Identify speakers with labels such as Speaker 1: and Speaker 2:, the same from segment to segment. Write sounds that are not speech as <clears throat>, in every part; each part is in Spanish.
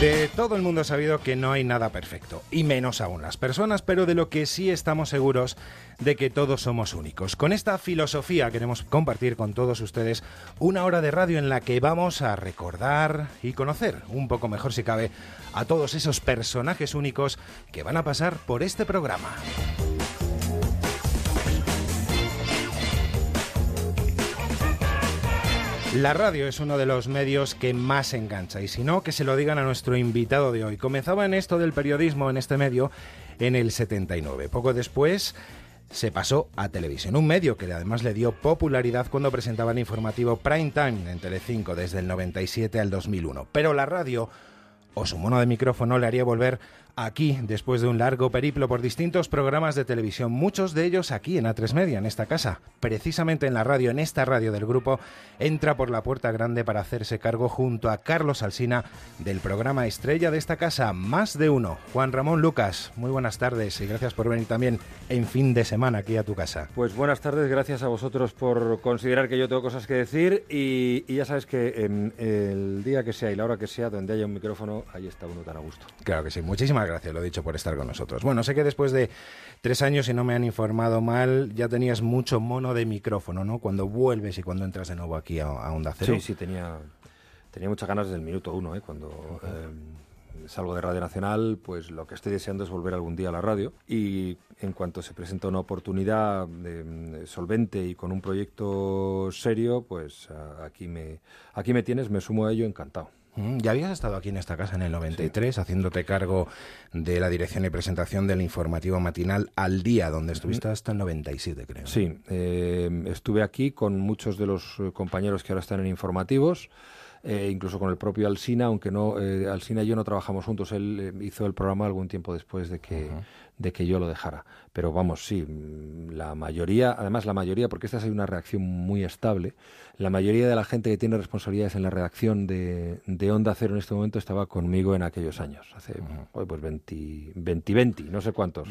Speaker 1: De todo el mundo ha sabido que no hay nada perfecto, y menos aún las personas, pero de lo que sí estamos seguros de que todos somos únicos. Con esta filosofía queremos compartir con todos ustedes una hora de radio en la que vamos a recordar y conocer un poco mejor si cabe a todos esos personajes únicos que van a pasar por este programa. La radio es uno de los medios que más engancha y si no, que se lo digan a nuestro invitado de hoy. Comenzaba en esto del periodismo en este medio en el 79. Poco después se pasó a televisión, un medio que además le dio popularidad cuando presentaba el informativo Prime Time en Telecinco desde el 97 al 2001. Pero la radio o su mono de micrófono le haría volver aquí después de un largo periplo por distintos programas de televisión, muchos de ellos aquí en A3 Media, en esta casa. Precisamente en la radio, en esta radio del grupo, entra por la puerta grande para hacerse cargo junto a Carlos Alsina del programa estrella de esta casa, Más de Uno. Juan Ramón Lucas, muy buenas tardes y gracias por venir también en fin de semana aquí a tu casa.
Speaker 2: Pues buenas tardes, gracias a vosotros por considerar que yo tengo cosas que decir y, ya sabes que en el día que sea y la hora que sea, donde haya un micrófono, ahí está uno tan a gusto.
Speaker 1: Claro que sí, muchísimas gracias, lo dicho, por estar con nosotros. Bueno, sé que después de tres años, si no me han informado mal, ya tenías mucho mono de micrófono, ¿no? Cuando vuelves y cuando entras de nuevo aquí a, Onda Cero.
Speaker 2: Sí, sí, tenía, tenía muchas ganas desde el minuto uno, ¿eh? Cuando... Eh, salgo de Radio Nacional, pues lo que estoy deseando es volver algún día a la radio y en cuanto se presenta una oportunidad de, solvente y con un proyecto serio, pues aquí me, aquí me tienes, me sumo a ello encantado.
Speaker 1: Mm, ya habías estado aquí en esta casa en el 93 haciéndote cargo de la dirección y presentación del informativo matinal al día, donde estuviste hasta el 97, creo.
Speaker 2: Sí, eh, estuve aquí con muchos de los eh, compañeros que ahora están en informativos. Eh, incluso con el propio Alsina, aunque no, Alsina y yo no trabajamos juntos, él hizo el programa algún tiempo después de que, de que yo lo dejara. Pero vamos, sí, mm, la mayoría, además la mayoría, porque esta es una reacción muy estable, la mayoría de la gente que tiene responsabilidades en la redacción de, de Onda Cero en este momento estaba conmigo en aquellos años, hace pues 20, 20, no sé cuántos.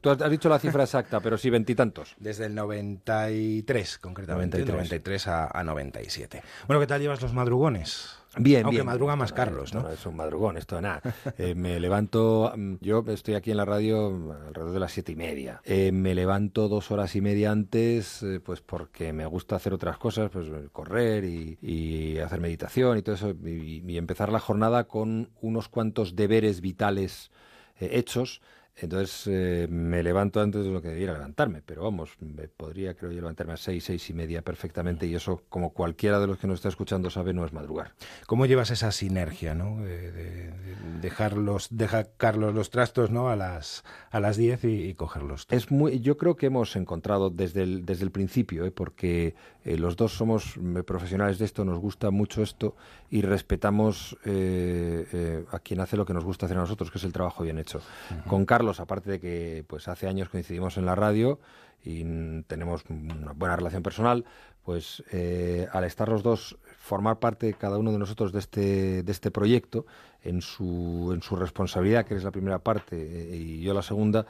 Speaker 2: tú has dicho la cifra exacta, pero sí veintitantos.
Speaker 1: Desde el 93, concretamente, 93, 93 a, a 97. Bueno, ¿qué tal llevas los madrugones?
Speaker 2: Bien,
Speaker 1: Aunque
Speaker 2: bien.
Speaker 1: madruga más Carlos, ¿no?
Speaker 2: es un madrugón, esto de nada. Eh, me levanto, mm, yo estoy aquí en la radio alrededor de las siete y media. Eh, me levanto dos horas y media antes, eh, pues porque me gusta hacer otras cosas, pues correr y, hacer meditación y todo eso, y, empezar la jornada con unos cuantos deberes vitales hechos entonces eh, me levanto antes de lo que debiera levantarme, pero vamos, me podría creo yo levantarme a seis, seis y media perfectamente y eso, como cualquiera de los que nos está escuchando sabe, no es madrugar.
Speaker 1: ¿Cómo llevas esa sinergia, no? De, dejar los, dejar Carlos los trastos, ¿no? A las a las diez y, cogerlos.
Speaker 2: Es muy, yo creo que hemos encontrado desde el desde el principio, ¿eh? porque eh, los dos somos profesionales de esto, nos gusta mucho esto y respetamos a quien hace lo que nos gusta hacer a nosotros, que es el trabajo bien hecho. Con Carlos aparte de que pues hace años coincidimos en la radio y tenemos una buena relación personal, pues eh, al estar los dos, formar parte cada uno de nosotros de este, de este proyecto en su, en su responsabilidad, que es la primera parte, eh, y yo la segunda,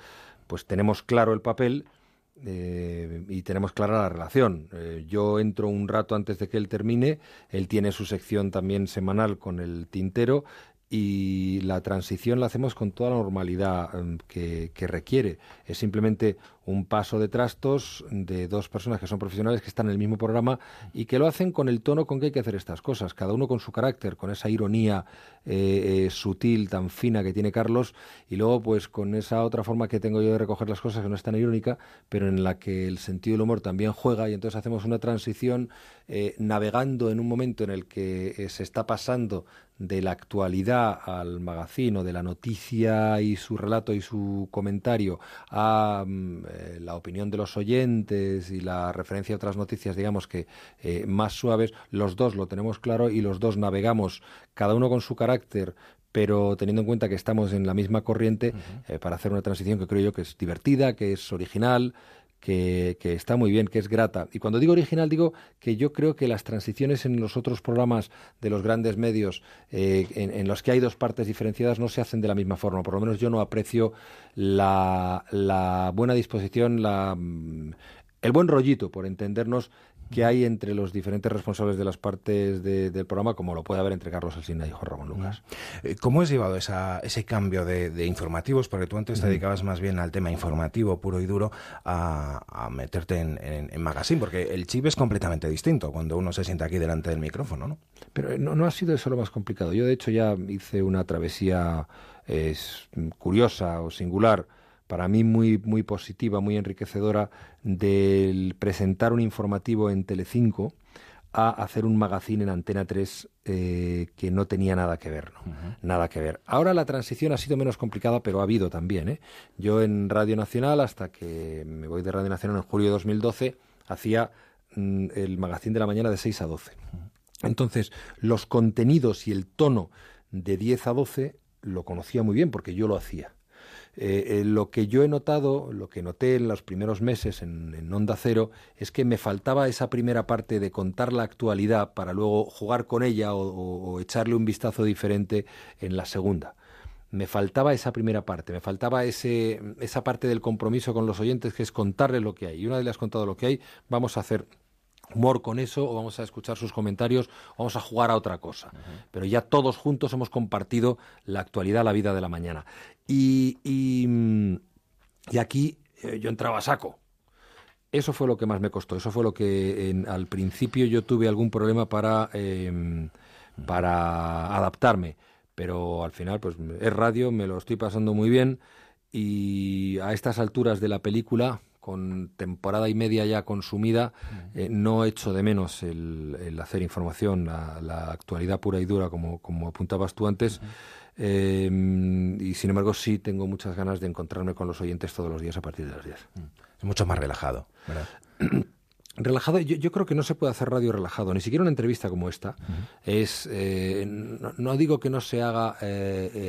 Speaker 2: pues tenemos claro el papel eh, y tenemos clara la relación. yo entro un rato antes de que él termine, él tiene su sección también semanal con el tintero y la transición la hacemos con toda la normalidad em, que, requiere. Es simplemente un paso de trastos de dos personas que son profesionales que están en el mismo programa y que lo hacen con el tono con que hay que hacer estas cosas, cada uno con su carácter, con esa ironía eh, eh, sutil, tan fina que tiene Carlos, y luego pues con esa otra forma que tengo yo de recoger las cosas que no es tan irónica, pero en la que el sentido del humor también juega y entonces hacemos una transición eh, navegando en un momento en el que se está pasando de la actualidad al magazino, de la noticia y su relato y su comentario a mm, eh, la opinión de los oyentes y la referencia a otras noticias, digamos que eh, más suaves, los dos lo tenemos claro y los dos navegamos, cada uno con su carácter, pero teniendo en cuenta que estamos en la misma corriente, eh, para hacer una transición que creo yo que es divertida, que es original, que, está muy bien, que es grata. Y cuando digo original, digo que yo creo que las transiciones en los otros programas de los grandes medios, eh, en, los que hay dos partes diferenciadas, no se hacen de la misma forma. Por lo menos yo no aprecio la, buena disposición, la, el buen rollito, por entendernos, que hay entre los diferentes responsables de las partes del programa, como lo puede haber entre Carlos Alsina y Juan Ramón Lucas.
Speaker 1: Eh, ¿Cómo has llevado esa, ese cambio de, informativos? Porque tú antes te dedicabas más bien al tema informativo puro y duro, a, meterte en, en, magazine, porque el chip es completamente distinto cuando uno se sienta aquí delante del micrófono, ¿no?
Speaker 2: Pero no, no ha sido eso lo más complicado. Yo, de hecho, ya hice una travesía es curiosa o singular para mí muy, muy positiva, muy enriquecedora, del presentar un informativo en Telecinco a hacer un magazine en Antena 3 eh, que no tenía nada que ver, Nada que ver. Ahora la transición ha sido menos complicada, pero ha habido también, ¿eh? Yo en Radio Nacional, hasta que me voy de Radio Nacional en julio de 2012, hacía mm, el magazine de la mañana de 6 a 12. Entonces, los contenidos y el tono de 10 a 12 lo conocía muy bien porque yo lo hacía. Eh, eh, lo que yo he notado, lo que noté en los primeros meses en, Onda Cero, es que me faltaba esa primera parte de contar la actualidad para luego jugar con ella o, echarle un vistazo diferente en la segunda. Me faltaba esa primera parte, me faltaba esa parte del compromiso con los oyentes que es contarles lo que hay. Y una vez le has contado lo que hay, vamos a hacer humor con eso o vamos a escuchar sus comentarios o vamos a jugar a otra cosa. Pero ya todos juntos hemos compartido la actualidad, la vida de la mañana. Y, y, aquí eh, yo entraba a saco. Eso fue lo que más me costó. Eso fue lo que al principio yo tuve algún problema para, em, para adaptarme. Pero al final, pues es radio, me lo estoy pasando muy bien. Y a estas alturas de la película, con temporada y media ya consumida, eh, no echo de menos el, hacer información, la, actualidad pura y dura, como, como apuntabas tú antes. Eh, y sin embargo, sí tengo muchas ganas de encontrarme con los oyentes todos los días a partir de las 10.
Speaker 1: Es mucho más relajado, <clears throat>
Speaker 2: Relajado, yo, creo que no se puede hacer radio relajado, ni siquiera una entrevista como esta. Es, eh, no, digo que no se haga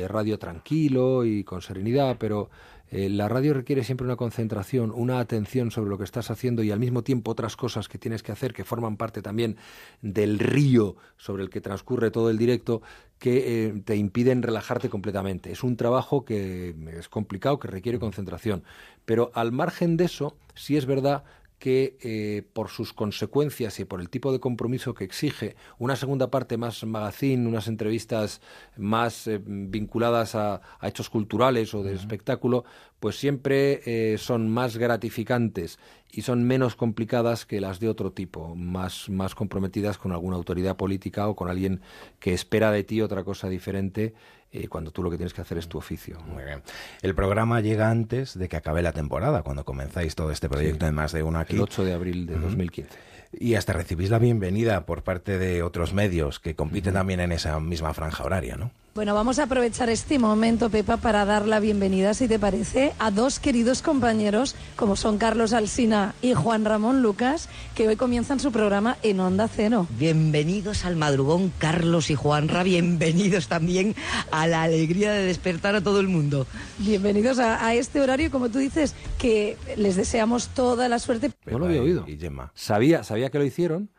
Speaker 2: radio tranquilo y con serenidad, pero eh, la radio requiere siempre una concentración, una atención sobre lo que estás haciendo y al mismo tiempo otras cosas que tienes que hacer que forman parte también del río sobre el que transcurre todo el directo que eh, te impiden relajarte completamente. Es un trabajo que es complicado, que requiere concentración. Pero al margen de eso, sí es verdad que eh, por sus consecuencias y por el tipo de compromiso que exige una segunda parte más magazine, unas entrevistas más eh, vinculadas a, hechos culturales o de espectáculo, pues siempre eh, son más gratificantes y son menos complicadas que las de otro tipo, más, más comprometidas con alguna autoridad política o con alguien que espera de ti otra cosa diferente eh, cuando tú lo que tienes que hacer es tu oficio.
Speaker 1: Muy bien. El programa llega antes de que acabe la temporada, cuando comenzáis todo este proyecto en más de uno aquí.
Speaker 2: El 8 de abril de 2015.
Speaker 1: Y hasta recibís la bienvenida por parte de otros medios que compiten también en esa misma franja horaria, ¿no?
Speaker 3: Bueno, vamos a aprovechar este momento, Pepa, para dar la bienvenida, si te parece, a dos queridos compañeros, como son Carlos Alsina y Juan Ramón Lucas, que hoy comienzan su programa en Onda Cero.
Speaker 4: Bienvenidos al madrugón, Carlos y Juanra. Bienvenidos también a la alegría de despertar a todo el mundo.
Speaker 3: Bienvenidos a, este horario, como tú dices, que les deseamos toda la suerte.
Speaker 2: Yo lo había oído. Y Gemma. Sabía, sabía que lo hicieron,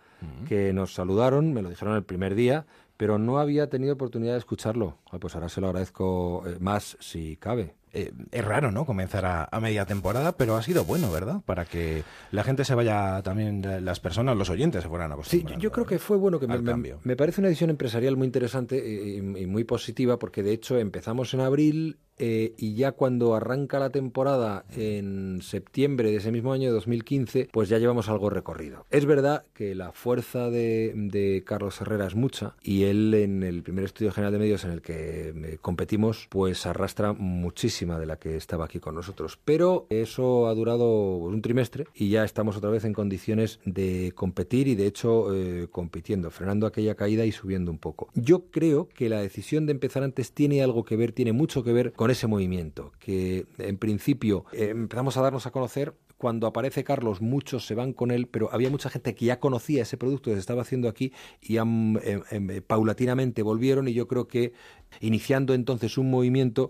Speaker 2: que nos saludaron, me lo dijeron el primer día pero no había tenido oportunidad de escucharlo. pues ahora se lo agradezco eh, más si cabe.
Speaker 1: Eh, es raro, ¿no? Comenzar a, media temporada, pero ha sido bueno, ¿verdad? Para que la gente se vaya también, las personas, los oyentes se fueran acostumbrando.
Speaker 2: Sí, yo, creo que fue bueno que me, me, parece una edición empresarial muy interesante y, y, muy positiva, porque de hecho empezamos en abril eh, y ya cuando arranca la temporada en septiembre de ese mismo año de 2015, pues ya llevamos algo recorrido. Es verdad que la fuerza de, Carlos Herrera es mucha y él en el primer estudio general de medios en el que eh, competimos, pues arrastra muchísima de la que estaba aquí con nosotros. Pero eso ha durado pues, un trimestre y ya estamos otra vez en condiciones de competir y de hecho eh, compitiendo, frenando aquella caída y subiendo un poco. Yo creo que la decisión de empezar antes tiene algo que ver, tiene mucho que ver con con ese movimiento, que en principio eh, empezamos a darnos a conocer cuando aparece Carlos, muchos se van con él, pero había mucha gente que ya conocía ese producto que se estaba haciendo aquí y em, em, paulatinamente volvieron y yo creo que iniciando entonces un movimiento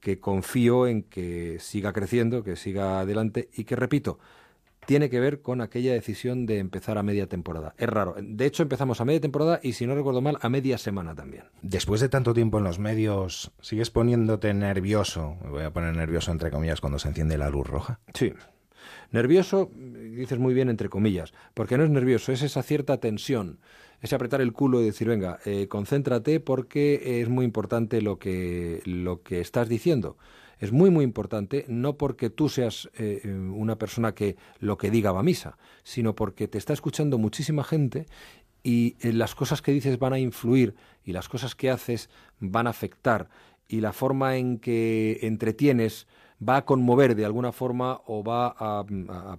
Speaker 2: que confío en que siga creciendo, que siga adelante y que, repito, tiene que ver con aquella decisión de empezar a media temporada. Es raro. De hecho, empezamos a media temporada y, si no recuerdo mal, a media semana también.
Speaker 1: Después de tanto tiempo en los medios, ¿sigues poniéndote nervioso? Me voy a poner nervioso entre comillas cuando se enciende la luz roja.
Speaker 2: Sí. Nervioso, dices muy bien entre comillas, porque no es nervioso, es esa cierta tensión, ese apretar el culo y decir, venga, eh, concéntrate porque es muy importante lo que, lo que estás diciendo. Es muy, muy importante, no porque tú seas eh, una persona que lo que diga va a misa, sino porque te está escuchando muchísima gente y eh, las cosas que dices van a influir y las cosas que haces van a afectar. Y la forma en que entretienes va a conmover de alguna forma o va a,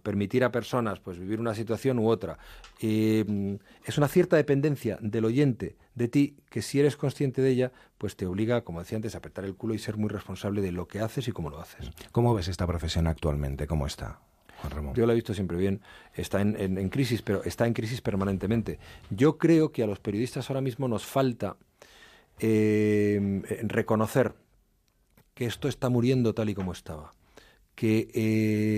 Speaker 2: permitir a personas pues vivir una situación u otra. Mm, es una cierta dependencia del oyente de ti que si eres consciente de ella, pues te obliga, como decía antes, a apretar el culo y ser muy responsable de lo que haces y cómo lo haces.
Speaker 1: ¿Cómo ves esta profesión actualmente? ¿Cómo está? Juan Ramón?
Speaker 2: Yo la he visto siempre bien. Está en, crisis, pero está en crisis permanentemente. Yo creo que a los periodistas ahora mismo nos falta eh, reconocer que esto está muriendo tal y como estaba, que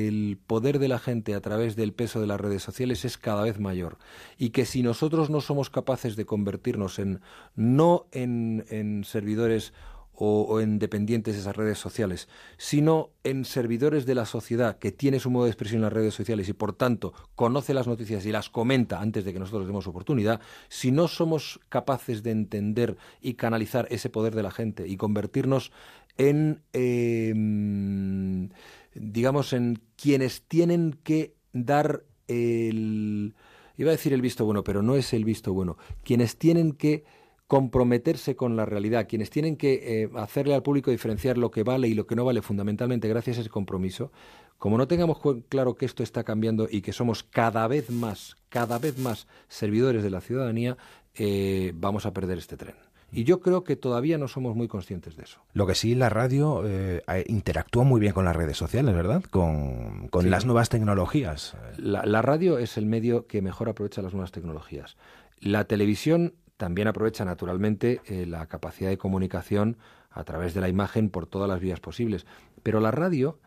Speaker 2: el poder de la gente a través del peso de las redes sociales es cada vez mayor. Y que si nosotros no somos capaces de convertirnos en no en, en servidores o, en dependientes de esas redes sociales, sino en servidores de la sociedad que tiene su modo de expresión en las redes sociales y por tanto conoce las noticias y las comenta antes de que nosotros demos oportunidad, si no somos capaces de entender y canalizar ese poder de la gente y convertirnos en, em, digamos, en quienes tienen que dar el... Iba a decir el visto bueno, pero no es el visto bueno. Quienes tienen que comprometerse con la realidad, quienes tienen que eh, hacerle al público diferenciar lo que vale y lo que no vale fundamentalmente gracias a ese compromiso, como no tengamos claro que esto está cambiando y que somos cada vez más, cada vez más servidores de la ciudadanía, eh, vamos a perder este tren. Y yo creo que todavía no somos muy conscientes de eso.
Speaker 1: Lo que sí, la radio eh, interactúa muy bien con las redes sociales, ¿verdad? Con, las nuevas tecnologías.
Speaker 2: la radio es el medio que mejor aprovecha las nuevas tecnologías. La televisión también aprovecha naturalmente eh, la capacidad de comunicación a través de la imagen por todas las vías posibles. Pero la radio,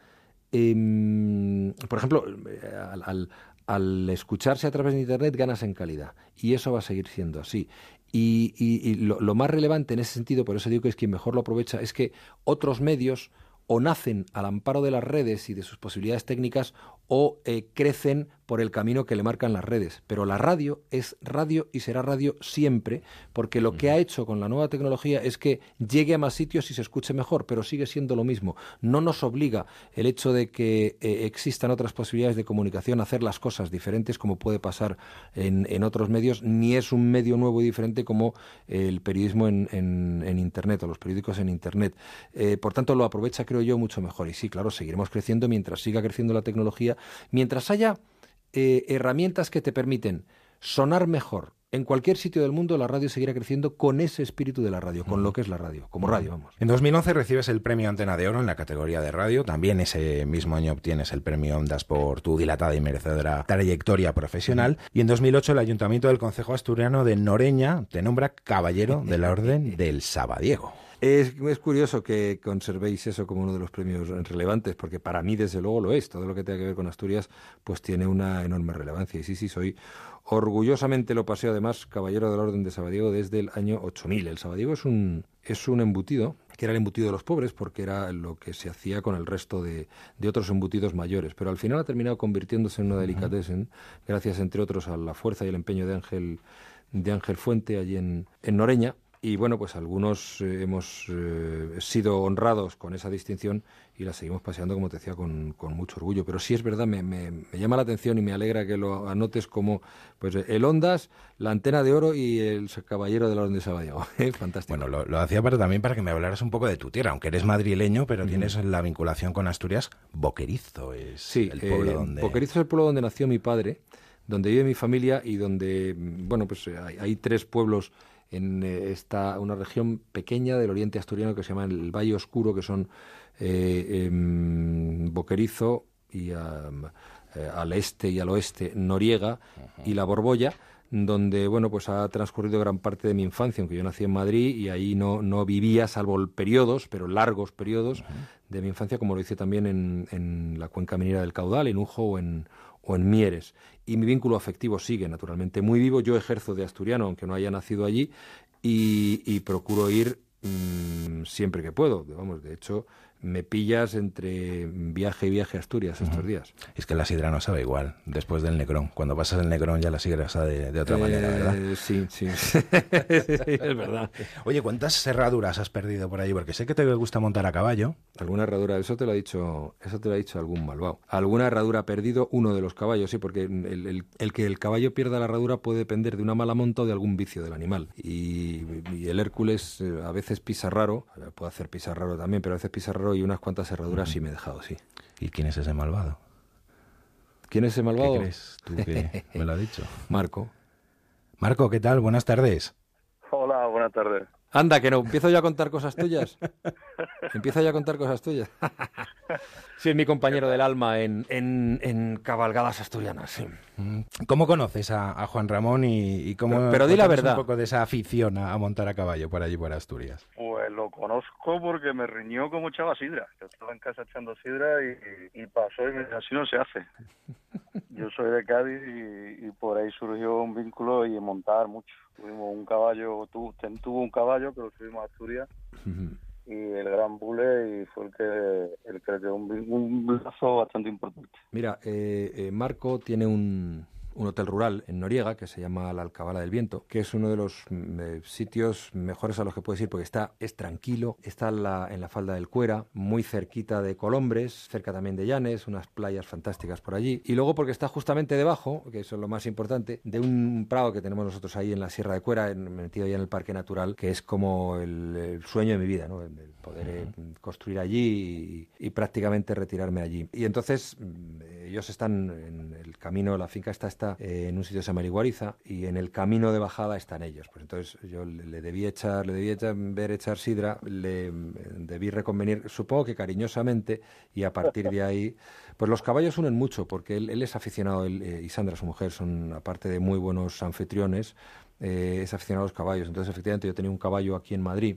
Speaker 2: em, por ejemplo, eh, al, escucharse a través de Internet ganas en calidad y eso va a seguir siendo así. Y, lo, lo, más relevante en ese sentido, por eso digo que es quien mejor lo aprovecha, es que otros medios o nacen al amparo de las redes y de sus posibilidades técnicas o eh, crecen por el camino que le marcan las redes. Pero la radio es radio y será radio siempre, porque lo que ha hecho con la nueva tecnología es que llegue a más sitios y se escuche mejor, pero sigue siendo lo mismo. No nos obliga el hecho de que eh, existan otras posibilidades de comunicación a hacer las cosas diferentes como puede pasar en, otros medios, ni es un medio nuevo y diferente como el periodismo en, Internet o los periódicos en Internet. Eh, por tanto, lo aprovecha, creo yo, mucho mejor. Y sí, claro, seguiremos creciendo mientras siga creciendo la tecnología, mientras haya eh, herramientas que te permiten sonar mejor. En cualquier sitio del mundo la radio seguirá creciendo con ese espíritu de la radio, con lo que es la radio, como radio, vamos.
Speaker 1: En 2011 recibes el premio Antena de Oro en la categoría de radio. También ese mismo año obtienes el premio Ondas por tu dilatada y merecedora trayectoria profesional. Y en 2008 el Ayuntamiento del Concejo Asturiano de Noreña te nombra caballero de la Orden del Sabadiego.
Speaker 2: Es, curioso que conservéis eso como uno de los premios relevantes, porque para mí, desde luego, lo es. Todo lo que tenga que ver con Asturias, pues tiene una enorme relevancia. Y sí, sí, soy orgullosamente lo paseo, además, caballero de la Orden de Sabadiego desde el año 8000. El Sabadiego es un, es un embutido que era el embutido de los pobres porque era lo que se hacía con el resto de, de otros embutidos mayores, pero al final ha terminado convirtiéndose en una delicatessen, gracias entre otros a la fuerza y el empeño de Ángel de Ángel Fuente allí en, en Noreña, y bueno, pues algunos eh, hemos eh, sido honrados con esa distinción y la seguimos paseando, como te decía, con, mucho orgullo. Pero sí es verdad, me, me, llama la atención y me alegra que lo anotes como pues el Ondas, la antena de oro y el caballero de la Orden de Sabadell. <laughs> ¿eh? Fantástico.
Speaker 1: Bueno, lo, hacía para, también para que me hablaras un poco de tu tierra, aunque eres madrileño, pero tienes la vinculación con Asturias. Boquerizo es el pueblo donde...
Speaker 2: Boquerizo es el pueblo donde nació mi padre, donde vive mi familia y donde, bueno, pues hay tres pueblos en eh, esta una región pequeña del oriente asturiano que se llama el Valle Oscuro, que son eh, em, Boquerizo y eh, al este y al oeste Noriega y la Borbolla donde bueno pues ha transcurrido gran parte de mi infancia, aunque yo nací en Madrid y ahí no, no vivía, salvo periodos, pero largos periodos de mi infancia, como lo hice también en, en la cuenca minera del Caudal, en Ujo o en, o en Mieres. Y mi vínculo afectivo sigue, naturalmente, muy vivo. Yo ejerzo de asturiano, aunque no haya nacido allí, y, procuro ir mm, siempre que puedo. Vamos, de hecho, me pillas entre viaje y viaje a Asturias estos días.
Speaker 1: Es que la sidra no sabe igual después del Necrón. Cuando pasas el Necrón ya la sidra sabe de, otra manera,
Speaker 2: Eh,
Speaker 1: ¿verdad?
Speaker 2: Sí, sí, <laughs> es verdad.
Speaker 1: Oye, ¿cuántas cerraduras has perdido por allí? Porque sé que te gusta montar a caballo.
Speaker 2: Alguna herradura, eso te lo ha dicho, eso te lo ha dicho algún malvado. Alguna herradura ha perdido uno de los caballos, sí, porque el, el- el que el caballo pierda la herradura puede depender de una mala monta o de algún vicio del animal. Y, y el Hércules eh, a veces pisa raro, puede hacer pisar raro también, pero a veces pisa raro y unas cuantas herraduras sí me he dejado, sí.
Speaker 1: ¿Y quién es ese malvado?
Speaker 2: ¿Quién es ese malvado?
Speaker 1: ¿Qué crees tú que me lo ha dicho? <laughs>
Speaker 2: Marco.
Speaker 1: Marco, ¿qué tal? Buenas tardes.
Speaker 5: Hola, buenas tardes.
Speaker 2: Anda, que no, empiezo yo a contar cosas tuyas. Empiezo yo a contar cosas tuyas. sí, es mi compañero del alma en, en, en cabalgadas asturianas, sí.
Speaker 1: Mm, ¿Cómo conoces a, a Juan Ramón y, y cómo
Speaker 2: Pero- pero di la verdad.
Speaker 1: un poco de esa afición a, a montar a caballo por allí por Asturias?
Speaker 5: Pues lo conozco porque me riñó como echaba sidra. Yo estaba en casa echando sidra y, y pasó y me dijo, así no se hace. Yo soy de Cádiz y, y por ahí surgió un vínculo y montar mucho. Tuvimos un caballo, tu, ten- tuvo un caballo que lo subimos a Asturias y el gran bule y fue el que, el que le dio un, un lazo bastante importante.
Speaker 2: Mira, eh, eh, Marco tiene un, un hotel rural en Noriega que se llama la Alcabala del Viento, que es uno de los mm, eh, sitios mejores a los que puedes ir porque está es tranquilo, está en la, en la falda del Cuera, muy cerquita de Colombres, cerca también de Llanes, unas playas fantásticas por allí, y luego porque está justamente debajo, que eso es lo más importante, de un prado que tenemos nosotros ahí en la Sierra de Cuera, en- metido ya en el Parque Natural, que es como el, el sueño de mi vida, ¿no? El, el poder eh, construir allí y, y prácticamente retirarme allí. Y entonces mm, ellos están en el camino, la finca está, está eh, en un sitio que se llama Iguariza y en el camino de bajada están ellos. Pues entonces yo le, debí echar, le debí echar, ver echar sidra, le mm, debí reconvenir, supongo que cariñosamente, y a partir de ahí, pues los caballos unen mucho, porque él, es aficionado, él, eh, y Sandra, su mujer, son aparte de muy buenos anfitriones, eh, es aficionado a los caballos. Entonces, efectivamente, yo tenía un caballo aquí en Madrid,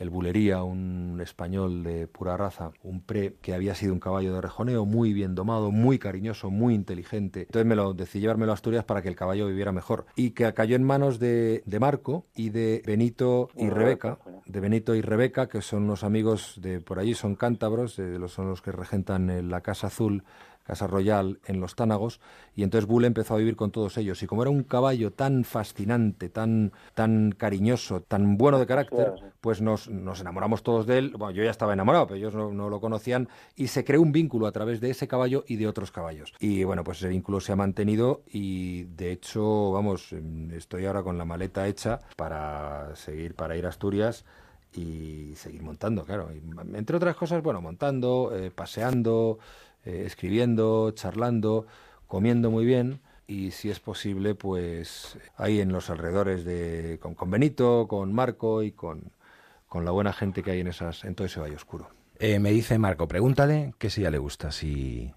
Speaker 2: el Bulería, un español de pura raza, un pre que había sido un caballo de rejoneo, muy bien domado, muy cariñoso, muy inteligente. Entonces me lo decidí llevármelo a Asturias para que el caballo viviera mejor. Y que cayó en manos de, de Marco y de Benito y Rebeca, de Benito y Rebeca, que son unos amigos de por allí, son cántabros, eh, los, son los que regentan eh, la Casa Azul, Casa Royal en los Tánagos, y entonces Bull empezó a vivir con todos ellos. Y como era un caballo tan fascinante, tan, tan cariñoso, tan bueno de carácter, pues nos, nos enamoramos todos de él. Bueno, yo ya estaba enamorado, pero ellos no, no lo conocían, y se creó un vínculo a través de ese caballo y de otros caballos. Y bueno, pues ese vínculo se ha mantenido, y de hecho, vamos, estoy ahora con la maleta hecha para seguir, para ir a Asturias y seguir montando, claro. Y, entre otras cosas, bueno, montando, eh, paseando, eh, escribiendo, charlando, comiendo muy bien y si es posible, pues ahí en los alrededores de con, con Benito, con Marco y con, con la buena gente que hay en esas en todo ese valle oscuro.
Speaker 1: Eh, me dice Marco, pregúntale que si ya le gusta, si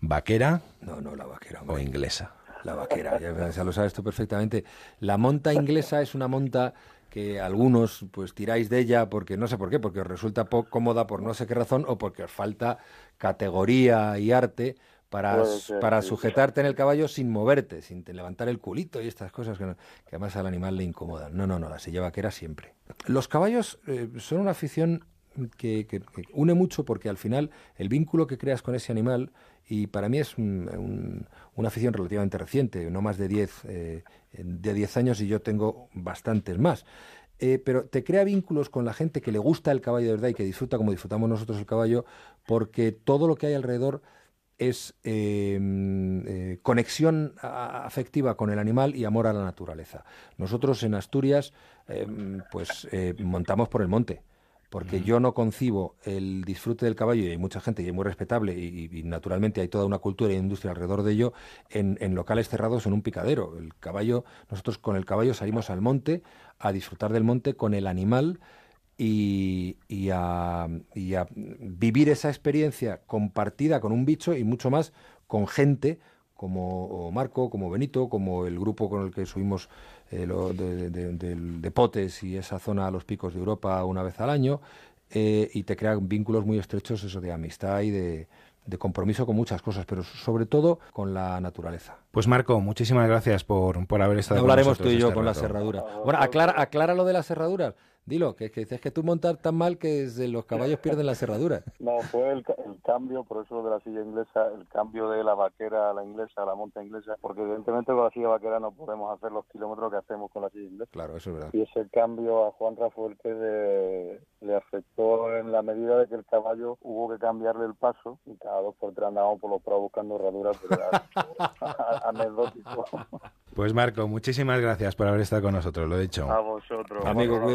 Speaker 1: vaquera
Speaker 2: No, no, la vaquera.
Speaker 1: o inglesa.
Speaker 2: La vaquera, ya, ya lo sabes tú perfectamente. La monta inglesa es una monta que algunos pues tiráis de ella porque no sé por qué, porque os resulta poco cómoda por no sé qué razón o porque os falta categoría y arte para,
Speaker 5: ser,
Speaker 2: para
Speaker 5: sí.
Speaker 2: sujetarte en el caballo sin moverte, sin te levantar el culito y estas cosas que, no- que además al animal le incomodan. No, no, no, la silla vaquera siempre. Los caballos eh, son una afición que, une mucho porque al final el vínculo que creas con ese animal, y para mí es un- un- una afición relativamente reciente, no más de 10 eh, de 10 años y yo tengo bastantes más. Eh, pero te crea vínculos con la gente que le gusta el caballo de verdad y que disfruta como disfrutamos nosotros el caballo, porque todo lo que hay alrededor es eh, conexión afectiva con el animal y amor a la naturaleza. Nosotros en Asturias, pues montamos por el monte, porque yo no concibo el disfrute del caballo, y hay mucha gente y es muy respetable, y, y naturalmente hay toda una cultura y industria alrededor de ello, en, en locales cerrados en un picadero. El caballo, nosotros con el caballo salimos al monte a disfrutar del monte con el animal y, y a, y a vivir esa experiencia compartida con un bicho y mucho más con gente como Marco, como Benito, como el grupo con el que subimos eh, lo de, de- del- de Potes y esa zona a los picos de Europa una vez al año, eh, y te crean vínculos muy estrechos eso de amistad y de, de compromiso con muchas cosas, pero sobre todo con la naturaleza.
Speaker 1: Pues Marco, muchísimas gracias por, por haber estado con
Speaker 2: Hablaremos tú y yo
Speaker 1: este
Speaker 2: con las
Speaker 1: rato.
Speaker 2: herraduras. Bueno, aclara, aclara lo de las herraduras. Dilo, que, que dices que tú montas tan mal que se- los caballos pierden la cerradura. <laughs>
Speaker 5: No, fue el, ca- el cambio, por eso de la silla inglesa, el cambio de la vaquera a la inglesa, a la monta inglesa, porque evidentemente con la silla vaquera no podemos hacer los kilómetros que hacemos con la silla inglesa.
Speaker 2: Claro, eso es verdad.
Speaker 5: Y ese cambio a Juan Rafael que le, le afectó en la medida de que el caballo hubo que cambiarle el paso y cada dos por tres andábamos por los prados buscando herraduras, pero era <laughs> anecdótico.
Speaker 1: Pues Marco, muchísimas gracias por haber estado con nosotros, lo he dicho.
Speaker 5: A vosotros.
Speaker 2: Amigo,
Speaker 5: Bueno,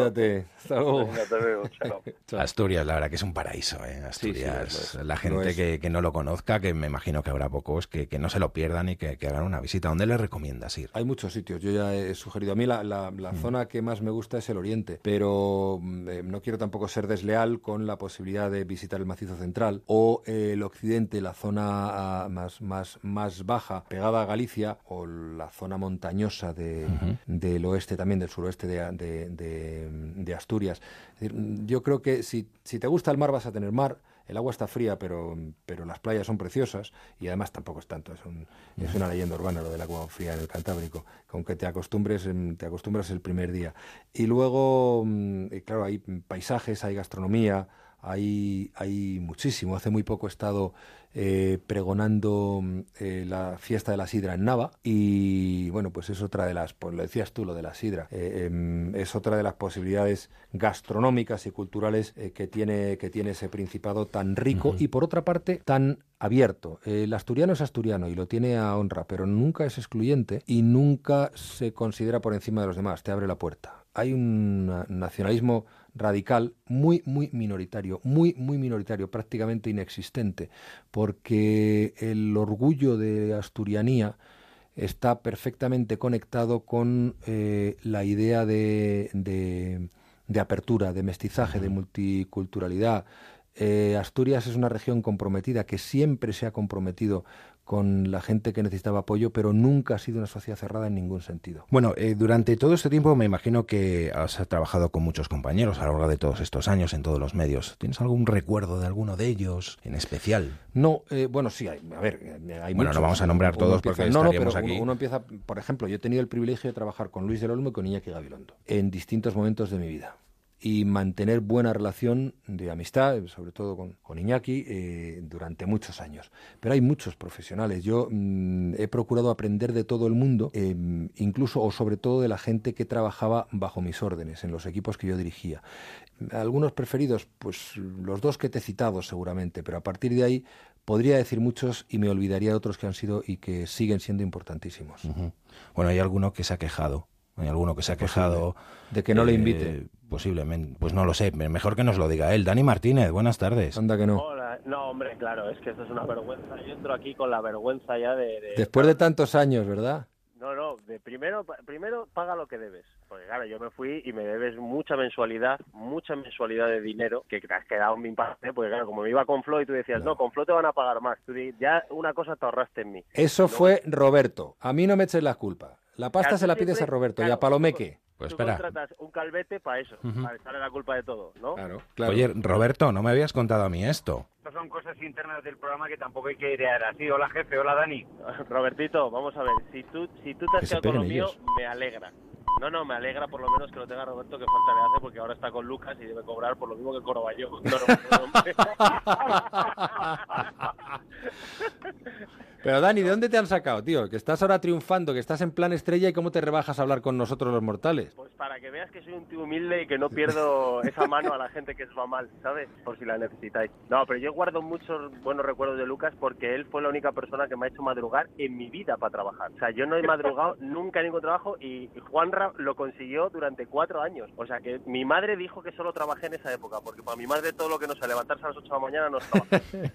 Speaker 2: cuídate. Hasta luego.
Speaker 5: Venga, te veo. Chao. <laughs>
Speaker 2: Chao.
Speaker 1: Asturias, la verdad que es un paraíso, ¿eh?
Speaker 2: Sí, sí,
Speaker 1: Asturias.
Speaker 2: es,
Speaker 1: la gente
Speaker 2: es.
Speaker 1: que, que no lo conozca, que me imagino que habrá pocos, que, que no se lo pierdan y que, que hagan una visita. ¿Dónde les recomiendas ir?
Speaker 2: Hay muchos sitios, yo ya he sugerido. A mí la, la- la zona que más me gusta es el oriente, pero mm, eh, no quiero tampoco ser desleal con la posibilidad de visitar el macizo central o eh, el occidente, la zona ah, más, más, más baja, pegada a Galicia, o la zona montañosa de, del oeste también, del suroeste de, de- de- de Asturias. Mm, yo creo que si, si te gusta el mar vas a tener mar. El agua está fría, pero, pero las playas son preciosas y además tampoco es tanto. Es, un- es una leyenda urbana lo del agua fría en el Cantábrico. Con que te acostumbres, em, te acostumbras el primer día. Y luego, mm, eh, claro, hay paisajes, hay gastronomía, hay, hay muchísimo. Hace muy poco he estado eh, pregonando mm, eh, la fiesta de la sidra en Nava y bueno, pues es otra de las, pues lo decías tú, lo de la sidra, eh, em, es otra de las posibilidades gastronómicas y culturales eh, que, tiene, que tiene ese principado tan rico y por otra parte tan abierto. El asturiano es asturiano y lo tiene a honra, pero nunca es excluyente y nunca se considera por encima de los demás, te abre la puerta. Hay un na- nacionalismo radical muy, muy minoritario, muy, muy minoritario, prácticamente inexistente, porque el orgullo de asturianía está perfectamente conectado con eh, la idea de, de- de apertura, de mestizaje, de multiculturalidad. Eh, Asturias es una región comprometida que siempre se ha comprometido con la gente que necesitaba apoyo, pero nunca ha sido una sociedad cerrada en ningún sentido.
Speaker 1: Bueno, eh, durante todo este tiempo me imagino que has trabajado con muchos compañeros a lo largo de todos estos años en todos los medios. ¿Tienes algún recuerdo de alguno de ellos en especial?
Speaker 2: No, eh, bueno, sí, hay, a ver, eh, hay
Speaker 1: Bueno, no vamos a nombrar todos
Speaker 2: empieza-
Speaker 1: porque
Speaker 2: no, pero
Speaker 1: aquí.
Speaker 2: Uno, uno empieza, por ejemplo, yo he tenido el privilegio de trabajar con Luis del Olmo y con Iñaki Gabilondo en distintos momentos de mi vida y mantener buena relación de amistad, sobre todo con, con Iñaki, eh, durante muchos años. Pero hay muchos profesionales. Yo mm, he procurado aprender de todo el mundo, eh, incluso o sobre todo de la gente que trabajaba bajo mis órdenes, en los equipos que yo dirigía. Algunos preferidos, pues los dos que te he citado seguramente, pero a partir de ahí podría decir muchos y me olvidaría de otros que han sido y que siguen siendo importantísimos.
Speaker 1: Bueno, hay alguno que se ha quejado. Hay alguno que se ha quejado.
Speaker 2: De que no le
Speaker 1: eh,
Speaker 2: invite.
Speaker 1: Posiblemente. Pues no lo sé. Mejor que nos lo diga él. Dani Martínez, buenas tardes.
Speaker 2: Anda que no.
Speaker 6: Hola, no, hombre, claro, es que esto es una vergüenza. Yo entro aquí con la vergüenza ya de. de-
Speaker 2: Después de tantos años, ¿verdad?
Speaker 6: No, no, de primero, primero paga lo que debes. Porque claro, yo me fui y me debes mucha mensualidad, mucha mensualidad de dinero que te has quedado en mi parte. Porque claro, como me iba con Flo y tú decías, no, con Flo te van a pagar más. Tú di- ya una cosa te ahorraste en mí.
Speaker 2: Eso fue Roberto. A mí no me eches la culpa. La pasta
Speaker 6: Claro,
Speaker 2: se la
Speaker 6: siempre-
Speaker 2: pides a Roberto y
Speaker 6: claro,
Speaker 2: a Palomeque.
Speaker 1: Pues
Speaker 6: tú
Speaker 1: espera.
Speaker 6: contratas un calvete para eso, para echarle la culpa de todo, ¿no?
Speaker 2: Claro,
Speaker 1: Oye, Roberto, no me habías contado a mí esto.
Speaker 7: Estas son cosas internas del programa que tampoco hay que idear así. Hola, jefe. Hola, Dani. <laughs>
Speaker 6: Robertito, vamos a ver, si tú, si tú te has quedado con lo mío, me alegra. No, no, me alegra por lo menos que lo tenga Roberto, que falta le hace, porque ahora está con Lucas y debe cobrar por lo mismo que cobraba yo. <laughs> No, no, no, <laughs>
Speaker 2: Pero Dani, ¿de dónde te han sacado, tío? Que estás ahora triunfando, que estás en plan estrella y cómo te rebajas a hablar con nosotros los mortales.
Speaker 6: Pues para que veas que soy un tío humilde y que no pierdo <laughs> esa mano a la gente que os va mal, ¿sabes? Por si la necesitáis. No, pero yo guardo muchos buenos recuerdos de Lucas porque él fue la única persona que me ha hecho madrugar en mi vida para trabajar. O sea, yo no he madrugado <laughs> nunca en ningún trabajo y Juanra lo consiguió durante cuatro años. O sea, que mi madre dijo que solo trabajé en esa época porque para mi madre todo lo que no sea levantarse a las 8 de la mañana no es trabajo.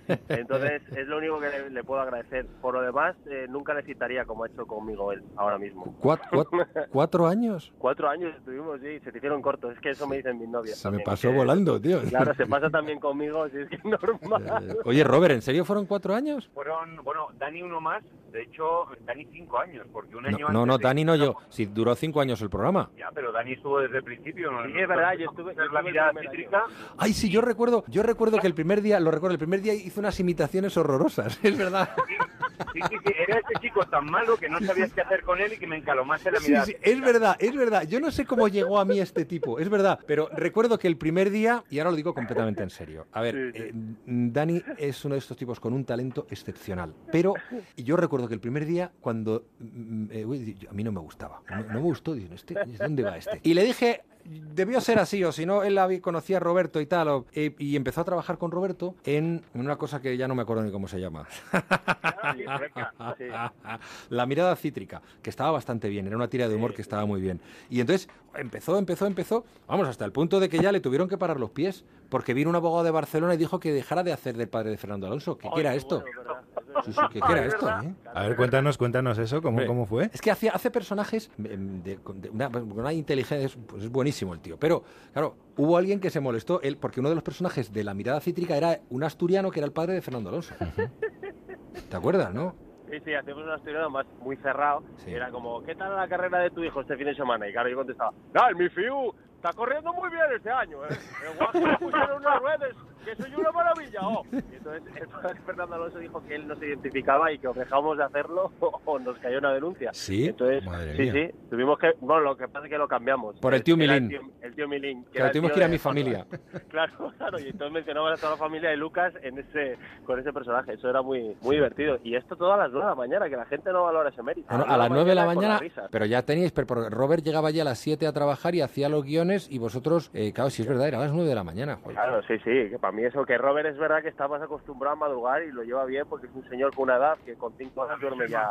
Speaker 6: <laughs> Entonces, es lo único que le, le puedo agradecer. Por lo demás, eh, nunca necesitaría como ha hecho conmigo él ahora mismo.
Speaker 2: ¿Cuat- cuat- <laughs> ¿Cuatro años?
Speaker 6: Cuatro años estuvimos, sí, se te hicieron cortos. Es que eso me dicen mis novias.
Speaker 2: Se me pasó
Speaker 6: que-
Speaker 2: volando, tío.
Speaker 6: Claro, se pasa también conmigo, si es que es normal. <laughs>
Speaker 2: Oye, Robert, ¿en serio fueron cuatro años?
Speaker 7: Fueron, bueno, Dani uno más. De hecho, Dani cinco años, porque un año
Speaker 2: No,
Speaker 7: antes
Speaker 2: no, no,
Speaker 7: de-
Speaker 2: Dani no yo. Si duró cinco años el programa.
Speaker 7: Ya, pero Dani estuvo desde el principio. ¿no?
Speaker 6: Sí, es verdad, yo estuve- yo
Speaker 7: la mirada cítrica.
Speaker 2: Ay, sí, yo recuerdo, yo recuerdo que el primer día, lo recuerdo, el primer día hizo unas imitaciones horrorosas, <laughs> es verdad.
Speaker 7: Sí, sí, sí, era este chico tan malo que no sabías qué hacer con él y que me encalomase la
Speaker 2: Sí,
Speaker 7: mirada.
Speaker 2: sí, es verdad, es verdad. Yo no sé cómo llegó a mí este tipo, es verdad. Pero recuerdo que el primer día, y ahora lo digo completamente en serio. A ver, eh, Dani es uno de estos tipos con un talento excepcional. Pero yo recuerdo que el primer día, cuando mm, eh, a mí no me gustaba, no, no me gustó, digo, este, ¿dónde va este? Y le dije, debió ser así, o si no, él conocía a Roberto y tal, o- eh, y empezó a trabajar con Roberto en una cosa que ya no me acuerdo ni cómo se llama.
Speaker 6: Sí. <laughs>
Speaker 2: La mirada cítrica, que estaba bastante bien, era una tira de humor que estaba muy bien. Y entonces empezó, empezó, empezó, vamos, hasta el punto de que ya le tuvieron que parar los pies, porque vino un abogado de Barcelona y dijo que dejara de hacer del padre de Fernando Alonso. ¿Qué, qué era esto? Sí, sí, ¿qué, qué era <laughs> esto? eh?
Speaker 1: A ver, cuéntanos, cuéntanos eso, ¿cómo,
Speaker 2: Hombre,
Speaker 1: cómo fue?
Speaker 2: Es que hace, hace personajes em, de, con de una, inteligencia, es- pues es buenísimo el tío. Pero, claro, hubo alguien que se molestó, él, porque uno de los personajes de la mirada cítrica era un asturiano que era el padre de Fernando Alonso. ¿Te acuerdas, no?
Speaker 6: Sí, sí, hacíamos una historia más muy cerrado.
Speaker 2: Sí.
Speaker 6: Era como, ¿qué tal la carrera de tu hijo este fin de semana? Y claro, yo contestaba, ¡Ah, mi fiu! Está corriendo muy bien este año, ¿eh? Pusieron unas redes, que soy una maravilla, oh. Y entonces, entonces Fernando Alonso dijo que él no se identificaba y que o dejábamos de hacerlo o, nos cayó una denuncia.
Speaker 1: Sí,
Speaker 6: Entonces,
Speaker 1: madre
Speaker 6: sí,
Speaker 1: mía.
Speaker 6: sí, tuvimos que, bueno, lo que pasa es que lo cambiamos.
Speaker 2: Por el tío Milín.
Speaker 6: El tío, el tío Milín.
Speaker 2: Claro, tuvimos que ir a mi familia. <laughs>
Speaker 6: Claro, claro, y entonces mencionamos a toda la familia de Lucas en ese, con ese personaje, eso era muy, muy divertido. Y esto todo a las 9 de la mañana, que la gente no valora ese mérito.
Speaker 2: Bueno, a las 9 de la mañana, pero ya teníais, pero Robert llegaba ya a las 7 a trabajar y hacía los guiones y vosotros, eh, claro, si es verdad, era a las 9 de la mañana. joder.
Speaker 6: Claro, sí, sí, que para mí eso, que Robert es verdad que está más acostumbrado a madrugar y lo lleva bien porque es un señor con una edad que con 5 horas duerme ya,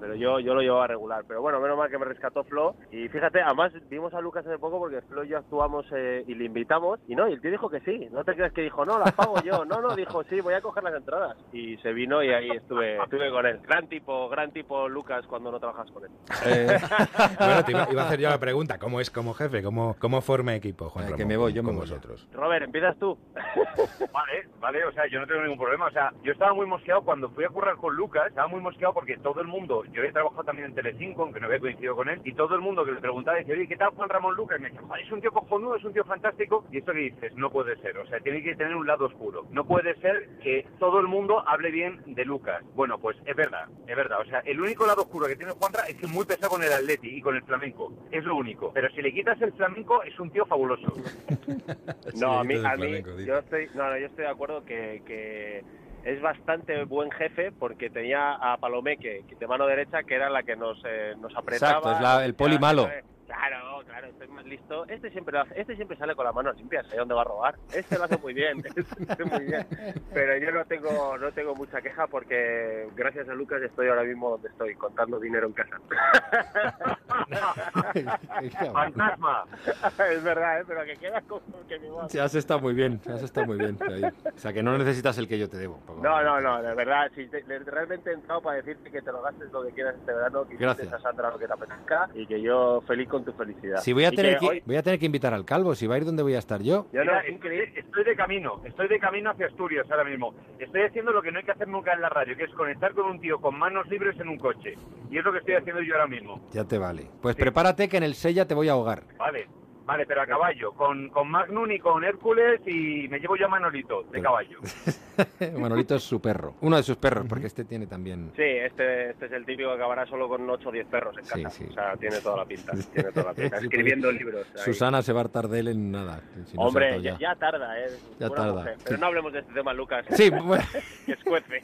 Speaker 6: pero yo, yo lo llevo a regular. Pero bueno, menos mal que me rescató Flo y fíjate, además vimos a Lucas hace poco porque Flo y yo actuamos eh, y le invitamos y no, y el tío dijo que sí, no te creas que dijo, no, las pago yo, no, no, dijo, sí, voy a coger las entradas y se vino y ahí estuve, estuve con él. Gran tipo, gran tipo Lucas cuando no trabajas con él.
Speaker 2: Eh, <laughs>
Speaker 1: Bueno, te iba, iba a hacer yo la pregunta, ¿cómo es como jefe? ¿Cómo, cómo forma equipo, Juan
Speaker 2: Eh, que
Speaker 1: Ramón,
Speaker 2: me voy,
Speaker 1: con-
Speaker 2: yo me
Speaker 1: con
Speaker 2: voy ya.
Speaker 1: vosotros?
Speaker 6: Robert, empiezas tú. <laughs>
Speaker 7: Vale, vale, o sea, yo no tengo ningún problema. O sea, yo estaba muy mosqueado cuando fui a currar con Lucas, estaba muy mosqueado porque todo el mundo, yo he trabajado también en Telecinco, aunque no había coincidido con él, y todo el mundo que le preguntaba decía, oye, ¿qué tal Juan Ramón Lucas? Y me decía, "Joder, es un tío cojonudo, es un tío fantástico. Y esto que dices, no puede ser, o sea, tiene que tener un lado oscuro. No puede ser que todo el mundo hable bien de Lucas. Bueno, pues es verdad, es verdad. O sea, el único lado oscuro que tiene Juanra es que es muy pesado con el Atleti y con el flamenco. Es lo único. Pero si le quitas el flamenco, es un tío fabuloso. <laughs>
Speaker 6: No, a mí, a mí
Speaker 1: flamenco,
Speaker 6: yo estoy, no, no, yo estoy de acuerdo que, que es bastante buen jefe porque tenía a Palomeque, que de mano derecha, que era la que nos, eh, nos apretaba.
Speaker 2: Exacto, es la- el poli malo.
Speaker 6: Claro, claro, estoy más listo. Este siempre este siempre sale con las manos limpias, ¿eh? ¿Dónde va a robar? Este lo hace muy bien, <laughs> este muy bien. Pero yo no tengo, no tengo mucha queja porque gracias a Lucas estoy ahora mismo donde estoy, contando dinero en casa. <laughs>
Speaker 7: ¡Fantasma!
Speaker 6: es verdad, ¿eh? Pero que queda como que me va.
Speaker 2: Sí, has estado muy bien, has estado muy bien. ahí. O sea, que no necesitas el que yo te debo.
Speaker 6: No, no, no, de verdad, si te- realmente he entrado para decirte que te lo gastes lo que quieras este verano, que
Speaker 2: Gracias.
Speaker 6: a Sandra lo que te apetezca y que yo feliz con tu felicidad.
Speaker 2: Si voy a,
Speaker 6: Y
Speaker 2: tener que,
Speaker 6: hoy-
Speaker 2: voy a tener que invitar al calvo, si va a ir donde voy a estar yo.
Speaker 6: yo no,
Speaker 7: Mira,
Speaker 6: es
Speaker 7: estoy, de camino, estoy de camino hacia Asturias ahora mismo. Estoy haciendo lo que no hay que hacer nunca en la radio, que es conectar con un tío con manos libres en un coche. Y es lo que estoy haciendo yo ahora mismo.
Speaker 2: Ya te vale. Pues prepárate que en el Sella te voy a ahogar.
Speaker 7: Vale, vale, pero a caballo, con, con Magnum y con Hércules y me llevo yo a Manolito, de
Speaker 2: Pero-
Speaker 7: caballo. <laughs> <laughs>
Speaker 2: Manolito es su perro. Uno de sus perros, porque este tiene también...
Speaker 6: Sí, este, este es el típico que acabará solo con 8 o 10 perros en
Speaker 2: Sí,
Speaker 6: casa.
Speaker 2: sí.
Speaker 6: O sea, tiene toda la pinta. Tiene toda la pinta. <laughs>
Speaker 2: Sí,
Speaker 6: Escribiendo libros. ahí.
Speaker 2: Susana se va a hartar de él en nada. si no
Speaker 6: Hombre, ya, ya tarda, ¿eh?
Speaker 2: Ya
Speaker 6: Buena
Speaker 2: tarda,
Speaker 6: mujer.
Speaker 2: sí.
Speaker 6: Pero no hablemos de este tema, Lucas.
Speaker 2: Sí, <laughs> bueno,
Speaker 6: que escuece.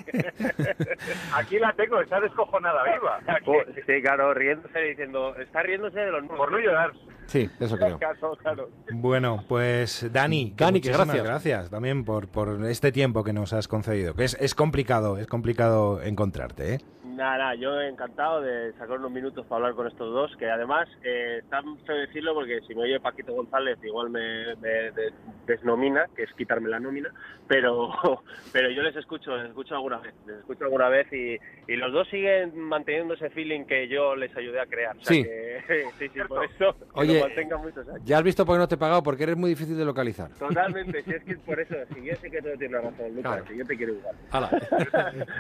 Speaker 7: Aquí la tengo, está descojonada viva.
Speaker 6: Oh, sí, claro, riéndose diciendo, está riéndose de los
Speaker 7: Por no llorar.
Speaker 2: sí, eso creo.
Speaker 6: Claro, claro.
Speaker 1: Bueno, pues Dani, que
Speaker 2: Dani, que
Speaker 1: muchísimas
Speaker 2: gracias.
Speaker 1: gracias también por, por este tiempo que nos has concedido, que es, es complicado, es complicado encontrarte, ¿eh?
Speaker 6: Nada, nada, yo encantado de sacar unos minutos para hablar con estos dos, que además eh, está feo decirlo porque si me oye Paquito González igual me, me de- desnomina, que es quitarme la nómina, pero <laughs> pero yo les escucho, les escucho alguna vez, les escucho alguna vez y, y los dos siguen manteniendo ese feeling que yo les ayudé a crear. O sea
Speaker 2: Sí.
Speaker 6: que- <laughs> sí, sí, por eso que
Speaker 2: Oye,
Speaker 6: lo muchos años.
Speaker 2: Ya has visto por qué no te he pagado, porque eres muy difícil de localizar.
Speaker 6: Totalmente, <laughs> si es que es por eso, si yo sé que todo tiene razón, Lucas,
Speaker 2: Claro.
Speaker 6: si yo te quiero igual.
Speaker 2: Hala.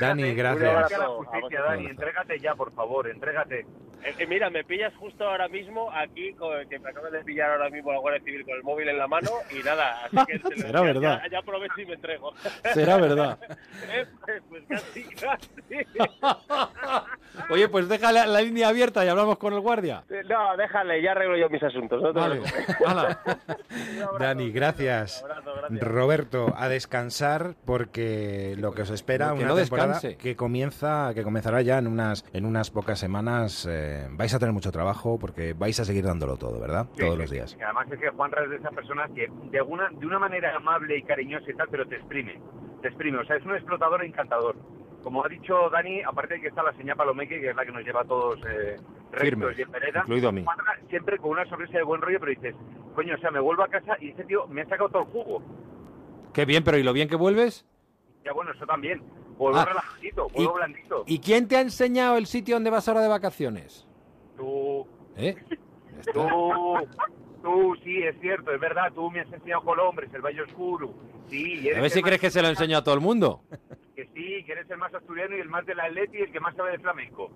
Speaker 1: Dani,
Speaker 6: Un
Speaker 1: gracias.
Speaker 6: abrazo.
Speaker 7: Dani, entrégate ya, por favor, entrégate.
Speaker 6: Eh, eh, mira, me pillas justo ahora mismo aquí, con- que me acabas de pillar ahora mismo la Guardia Civil con el móvil en la mano y nada, así que <laughs>
Speaker 2: Será verdad.
Speaker 6: Ya, ya aprovecho y me entrego.
Speaker 2: Será verdad. <laughs>
Speaker 6: Eh, pues, pues casi, casi. <laughs>
Speaker 2: Oye, pues deja la, la línea abierta y hablamos con el guardia.
Speaker 6: No, déjale, ya arreglo yo mis asuntos. No te
Speaker 2: Vale.
Speaker 6: abrazo.
Speaker 1: Dani, gracias.
Speaker 6: Un abrazo, gracias.
Speaker 1: Roberto, a descansar porque lo que os espera
Speaker 2: que
Speaker 1: una
Speaker 2: no
Speaker 1: temporada
Speaker 2: descanse.
Speaker 1: que comienza, que comenzará ya en unas en unas pocas semanas. eh, vais a tener mucho trabajo porque vais a seguir dándolo todo, ¿verdad?
Speaker 7: Sí,
Speaker 1: Todos
Speaker 7: sí,
Speaker 1: los días.
Speaker 7: Y además es que Juanra es de esas personas que de alguna, de una manera amable y cariñosa y tal, pero te exprime, te exprime. O sea, es un explotador encantador. Como ha dicho Dani, aparte de que está la señal Palomeque, que es la que nos lleva a todos eh, rectos
Speaker 2: Firmes,
Speaker 7: y en vereda,
Speaker 2: incluido a mí.
Speaker 7: Juanra siempre con una sonrisa de buen rollo, pero dices, coño, o sea, me vuelvo a casa y ese tío me ha sacado todo el jugo.
Speaker 2: Qué bien, pero ¿y lo bien que vuelves?
Speaker 7: Ya bueno, eso también. Vuelvo
Speaker 2: Ah,
Speaker 7: relajadito, vuelvo
Speaker 2: y-
Speaker 7: blandito.
Speaker 2: ¿Y quién te ha enseñado el sitio donde vas ahora de vacaciones?
Speaker 7: Tú,
Speaker 2: ¿Eh? <laughs>
Speaker 7: Tú, tú, sí, es cierto, es verdad, tú me has enseñado Colombres, el Valle Oscuro. Sí,
Speaker 2: A ver si crees que se lo enseño a todo el mundo.
Speaker 7: Que sí, que eres el más asturiano y el más de la Atleti y el que más sabe de flamenco.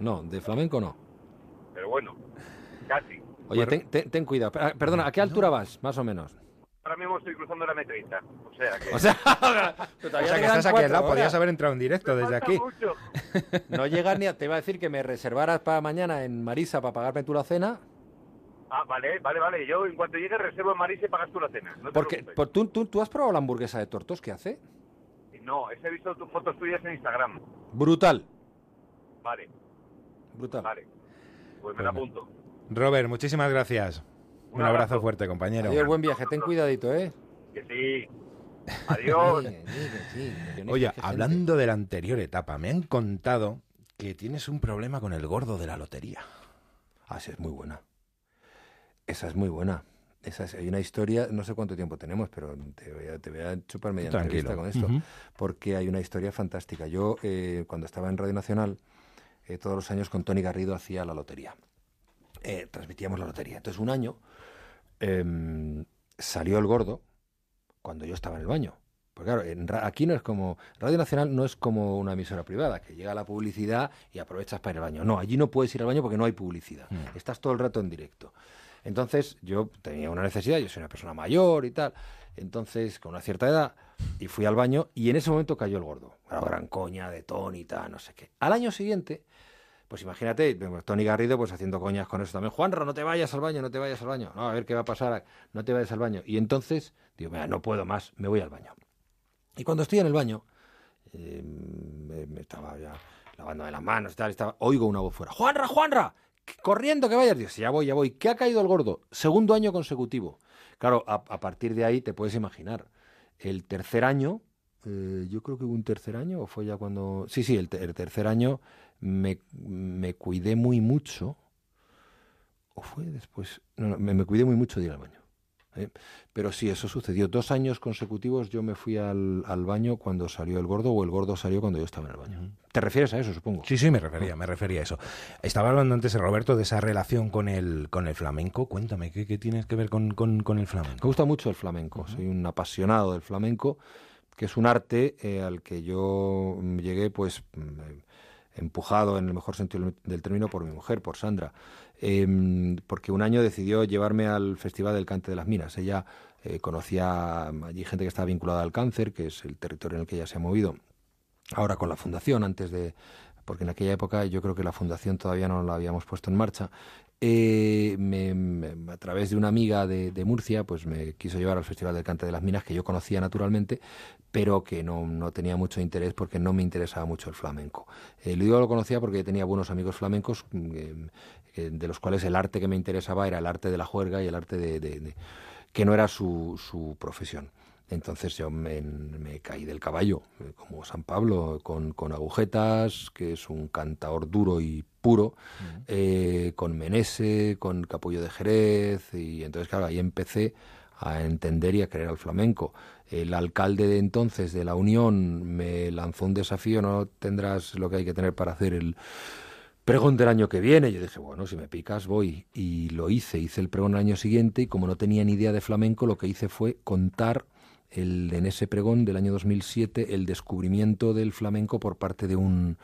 Speaker 2: No, de flamenco no.
Speaker 7: Pero bueno, casi.
Speaker 2: Oye, ten, ten- ten cuidado. Per- Perdona, ¿a qué altura vas, más o menos?
Speaker 7: Ahora mismo estoy cruzando la M30, o sea que...
Speaker 2: O sea, <laughs>
Speaker 1: O sea, que estás aquí al lado, podías haber entrado en directo desde aquí.
Speaker 7: mucho. <laughs>
Speaker 2: No llegas ni a... Te iba a decir que me reservaras para mañana en Marisa para pagarme tú la cena.
Speaker 7: Ah, vale, vale, vale. Yo en cuanto llegue reservo en Marisa y pagas tú la cena. No te
Speaker 2: Porque por- ¿tú, tú, tú has probado la hamburguesa de tortos que hace?
Speaker 7: No, he visto tus fotos tuyas en Instagram.
Speaker 2: Brutal.
Speaker 7: Vale,
Speaker 2: Brutal.
Speaker 7: vale. Pues me la
Speaker 1: Bueno.
Speaker 7: apunto.
Speaker 1: Robert, muchísimas gracias. Un,
Speaker 7: Un
Speaker 1: abrazo
Speaker 7: abrazo.
Speaker 1: fuerte, compañero.
Speaker 2: Adiós, buen viaje. Ten cuidadito, ¿eh?
Speaker 7: Que sí. Adiós.
Speaker 1: Oye, hablando de la anterior etapa, me han contado que tienes un problema con el gordo de la lotería.
Speaker 2: Ah, sí, es muy buena. Esa es muy buena. Esa es- hay una historia, no sé cuánto tiempo tenemos, pero te voy a, te voy a chupar media
Speaker 1: Tranquilo.
Speaker 2: entrevista con esto, porque hay una historia fantástica. Yo, eh, cuando estaba en Radio Nacional, eh, todos los años con Tony Garrido hacía la lotería. Eh, transmitíamos la lotería. Entonces, un año em, salió el gordo cuando yo estaba en el baño. Porque claro, en aquí no es como. Radio Nacional no es como una emisora privada, que llega la publicidad y aprovechas para ir al baño. No, allí no puedes ir al baño porque no hay publicidad.
Speaker 1: Mm.
Speaker 2: Estás todo el rato en directo. Entonces, yo tenía una necesidad, yo soy una persona mayor y tal. Entonces, con una cierta edad, y fui al baño, y en ese momento cayó el gordo. Una gran coña de Tony y tal, no sé qué. Al año siguiente, pues imagínate, Tony Garrido pues haciendo coñas con eso también. Juanra, no te vayas al baño, no te vayas al baño. No, a ver qué va a pasar, no te vayas al baño. Y entonces, digo, mira, no puedo más, me voy al baño. Y cuando estoy en el baño, eh, me, estaba ya lavándome las manos y tal, estaba, oigo una voz fuera. ¡Juanra, Juanra! Corriendo, que vayas. Digo, sí, ya voy, ya voy. ¿Qué ha caído el gordo? Segundo año consecutivo. Claro, a, partir de ahí te puedes imaginar. El tercer año, eh, yo creo que hubo un tercer año, o fue ya cuando... Sí, sí, el, el tercer año me, me cuidé muy mucho. ¿O fue después? No, no, me, me cuidé muy mucho de ir al baño. ¿eh? Pero sí, eso sucedió. Dos años consecutivos yo me fui al, al baño cuando salió el gordo o el gordo salió cuando yo estaba en el baño. ¿Te refieres a eso, supongo?
Speaker 1: Sí, sí, me refería, me refería a eso. Estaba hablando antes, Roberto, de esa relación con el, con el flamenco. Cuéntame, ¿qué, qué tienes que ver con, con- con el
Speaker 2: Me
Speaker 1: flamenco?
Speaker 2: gusta mucho el flamenco, soy un apasionado del flamenco, que es un arte eh, al que yo llegué pues mm, empujado en el mejor sentido del- término por mi mujer, por Sandra, Em, porque un año decidió llevarme al Festival del Cante de las Minas. Ella eh, conocía allí gente que estaba vinculada al cáncer, que es el territorio en el que ella se ha movido, ahora con la fundación, antes de, porque en aquella época yo creo que la fundación todavía no la habíamos puesto en marcha, eh, me- a través de una amiga de, Murcia, pues me quiso llevar al Festival del Cante de las Minas, que yo conocía naturalmente, pero que no, no tenía mucho interés porque no me interesaba mucho el flamenco. Eh, lo lo conocía porque tenía buenos amigos flamencos, mm, eh, eh, de los cuales el arte que me interesaba era el arte de la juerga y el arte de, de- de- que no era su, su profesión. Entonces yo me, me caí del caballo, eh, como San Pablo, con, con agujetas, que es un cantaor duro y puro, eh, con Menese, con Capullo de Jerez, y entonces claro, ahí empecé a entender y a querer al flamenco. El alcalde de entonces de la Unión me lanzó un desafío, no tendrás lo que hay que tener para hacer el pregón del año que viene. Yo dije, bueno, si me picas voy. Y lo hice, hice el pregón el año siguiente y como no tenía ni idea de flamenco, lo que hice fue contar el, en ese pregón del año 2007 el descubrimiento del flamenco por parte de un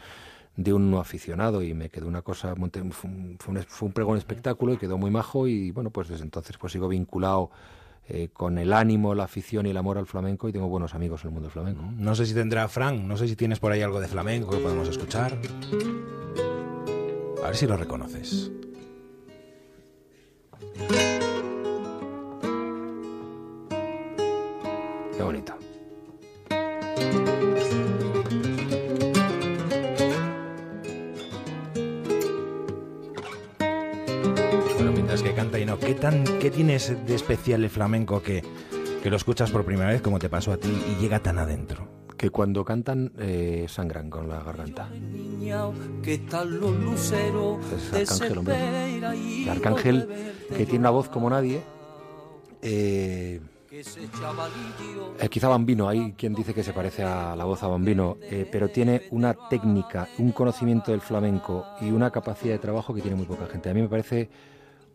Speaker 2: de un no aficionado y me quedó una cosa, fue un, pregón espectáculo y quedó muy majo y bueno, pues desde entonces pues sigo vinculado eh, con el ánimo, la afición y el amor al flamenco y tengo buenos amigos en el mundo del flamenco.
Speaker 1: No sé si tendrá Frank, no sé si tienes por ahí algo de flamenco que podemos escuchar. A ver si lo reconoces.
Speaker 2: Qué bonito.
Speaker 1: ¿qué, tan, ¿qué tienes de especial el flamenco que, que lo escuchas por primera vez, como te pasó a ti, y llega tan adentro?
Speaker 2: que cuando cantan eh, sangran con la garganta. Es Arcángel, hombre. El Arcángel, que tiene una voz como nadie. Eh, eh, quizá Bambino, hay quien dice que se parece a la voz a Bambino, eh, pero tiene una técnica, un conocimiento del flamenco y una capacidad de trabajo que tiene muy poca gente. A mí me parece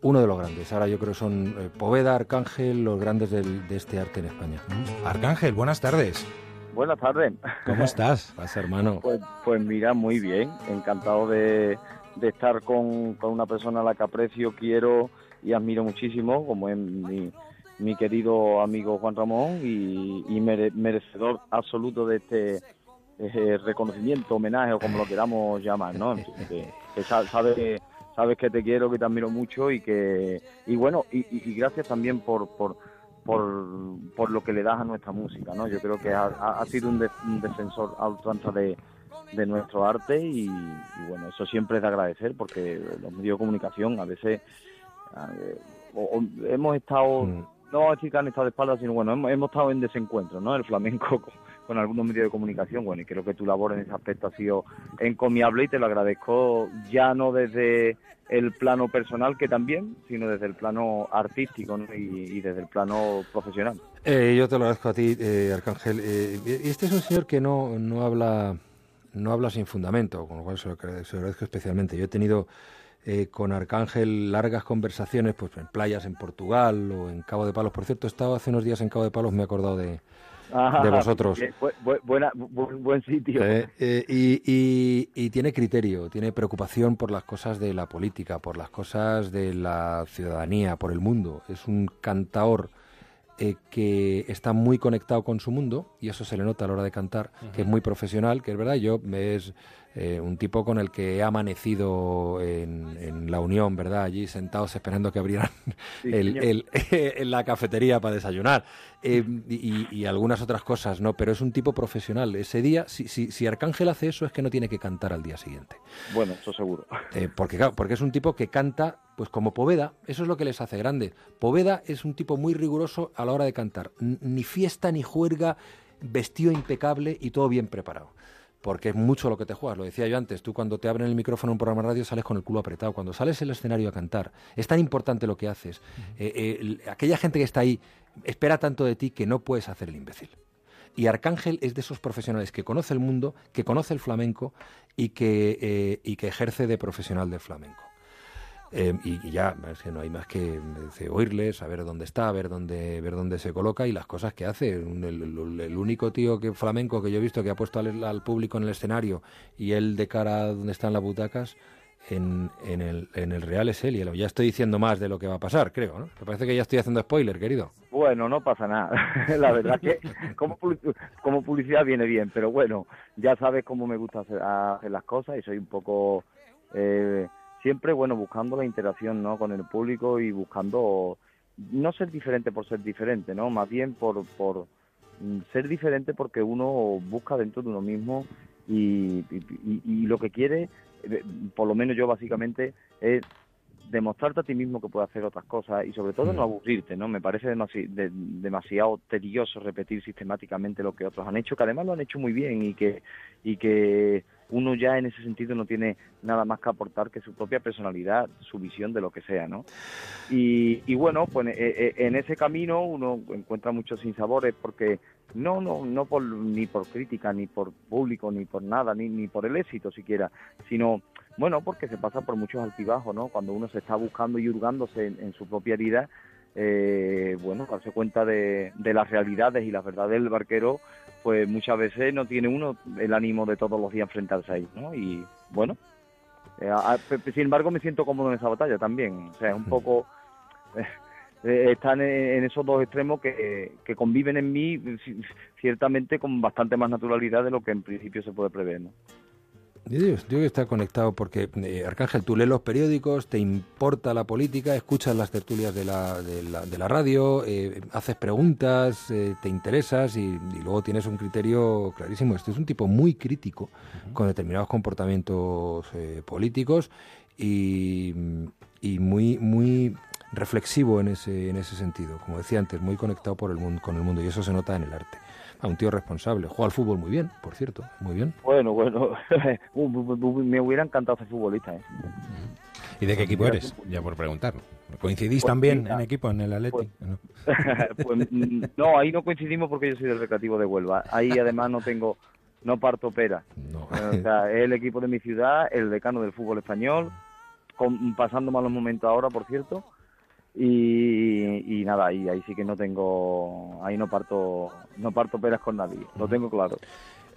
Speaker 2: uno de los grandes. Ahora yo creo que son eh, Poveda, Arcángel, los grandes de este arte en España.
Speaker 1: Arcángel, buenas tardes.
Speaker 5: Buenas tardes.
Speaker 1: ¿Cómo <laughs> estás?
Speaker 2: Vas, hermano.
Speaker 5: Pues, pues, mira, muy bien. Encantado de, estar con, una persona a la que aprecio, quiero y admiro muchísimo, como es mi, querido amigo Juan Ramón, y, merecedor absoluto de este eh, reconocimiento, homenaje o como lo queramos llamar, ¿no? Que, que sabe sabes que te quiero, que te admiro mucho y que y bueno y, gracias también por, por por, lo que le das a nuestra música, ¿no? Yo creo que ha, sido un, defensor a ultranza de, nuestro arte y, bueno, eso siempre es de agradecer porque los medios de comunicación a veces eh, hemos estado, mm. No vamos a decir que han estado de espaldas, sino bueno, hemos, estado en desencuentro, ¿no? El flamenco <laughs> con algunos medios de comunicación. Bueno, y creo que tu labor en ese aspecto ha sido encomiable y te lo agradezco ya no desde el plano personal que también, sino desde el plano artístico y, desde el plano profesional.
Speaker 2: Eh, yo te lo agradezco a ti, eh, Arcángel. Eh, este es un señor que no, no habla no habla sin fundamento, con lo cual se lo, agradezco especialmente. Yo he tenido con Arcángel largas conversaciones pues en playas en Portugal o en Cabo de Palos. Por cierto, he estado hace unos días en Cabo de Palos, me he acordado de, de vosotros.
Speaker 5: buen sitio.
Speaker 2: Eh, eh, y, tiene criterio, tiene preocupación por las cosas de la política, por las cosas de la ciudadanía, por el mundo. Es un cantaor eh, que está muy conectado con su mundo y eso se le nota a la hora de cantar, que es muy profesional, que es verdad, yo es eh, un tipo con el que he amanecido en, la Unión, ¿verdad? Allí sentados esperando que abrieran el, <laughs> en la cafetería para desayunar eh, y, algunas otras cosas, ¿no? Pero es un tipo profesional. Ese día, si, si, si, Arcángel hace eso, es que no tiene que cantar al día siguiente.
Speaker 5: Bueno, eso seguro.
Speaker 2: Eh, porque, porque es un tipo que canta, pues como Poveda, eso es lo que les hace grande. Poveda es un tipo muy riguroso a la hora de cantar. Ni fiesta ni juerga, vestido impecable y todo bien preparado porque es mucho lo que te juegas. Lo decía yo antes, tú cuando te abren el micrófono en un programa de radio sales con el culo apretado. Cuando sales el escenario a cantar, es tan importante lo que haces. Eh, eh, aquella gente que está ahí espera tanto de ti que no puedes hacer el imbécil. Y Arcángel es de esos profesionales que conoce el mundo, que conoce el flamenco y que, eh, y que ejerce de profesional del flamenco. Em, y, ya, es que no hay más que oírle, saber dónde está, ver dónde, ver dónde se coloca y las cosas que hace. El, único tío que flamenco que yo he visto que ha puesto al, público en el escenario y él de cara a donde están las butacas, en, en, el, en el Real es él. Y ya estoy diciendo más de lo que va a pasar, creo. ¿no? Me parece que ya estoy haciendo spoiler, querido.
Speaker 5: Bueno, no pasa nada. <laughs> La verdad que como, como publicidad viene bien, pero bueno, ya sabes cómo me gusta hacer, hacer las cosas y soy un poco... Eh, siempre, bueno, buscando la interacción, ¿no? Con el público y buscando no ser diferente por ser diferente, ¿no? Más bien por, por mm, ser diferente porque uno busca dentro de uno mismo y, y, lo que quiere, eh, por lo menos yo básicamente, es demostrarte a ti mismo que puedes hacer otras cosas y sobre todo no mm. aburrirte, ¿no? Me parece demasiado, demasiado tedioso repetir sistemáticamente lo que otros han hecho, que además lo han hecho muy bien y que y que uno ya en ese sentido no tiene nada más que aportar que su propia personalidad, su visión de lo que sea, ¿no? Y, bueno, pues eh, eh, en ese camino uno encuentra muchos sinsabores porque no, no, no por, ni por crítica, ni por público, ni por nada, ni, ni por el éxito siquiera, sino, bueno, porque se pasa por muchos altibajos, ¿no? Cuando uno se está buscando y hurgándose en, su propia vida, eh, bueno, darse cuenta de, de las realidades y las verdades del barquero, pues muchas veces no tiene uno el ánimo de todos los días enfrentarse a ¿no? Y bueno, eh, a- sin embargo me siento cómodo en esa batalla también, o sea, es un poco... eh, <laughs> eh, están en, esos dos extremos que, que conviven en mí ci- ciertamente con bastante más naturalidad de lo que en principio se puede prever, ¿no?
Speaker 2: Yo digo, yo que está conectado porque, eh, Arcángel, tú lees los periódicos, te importa la política, escuchas las tertulias de la, de la, de la radio, eh, haces preguntas, eh, te interesas y, y luego tienes un criterio clarísimo. Este es un tipo muy crítico con determinados comportamientos eh, políticos y, y muy, muy reflexivo en ese, en ese sentido. Como decía antes, muy conectado por el mundo, con el mundo y eso se nota en el arte. Ah, un tío responsable. Juega al fútbol muy bien, por cierto, muy bien.
Speaker 5: Bueno, bueno, <laughs> me hubiera encantado ser futbolista, ¿eh?
Speaker 1: ¿Y de qué equipo eres? Ya por preguntar. ¿Coincidís
Speaker 5: Pues
Speaker 1: también en equipo, en el Atleti? <laughs> ¿No?
Speaker 5: pues, mm, no, ahí no coincidimos porque yo soy del Recreativo de Huelva. Ahí además no tengo, no parto pera.
Speaker 1: No.
Speaker 5: O sea, es el equipo de mi ciudad, el decano del fútbol español, con- pasando malos momentos ahora, por cierto. Y, y nada, ahí, ahí sí que no tengo, ahí no parto, no parto peras con nadie, lo tengo claro.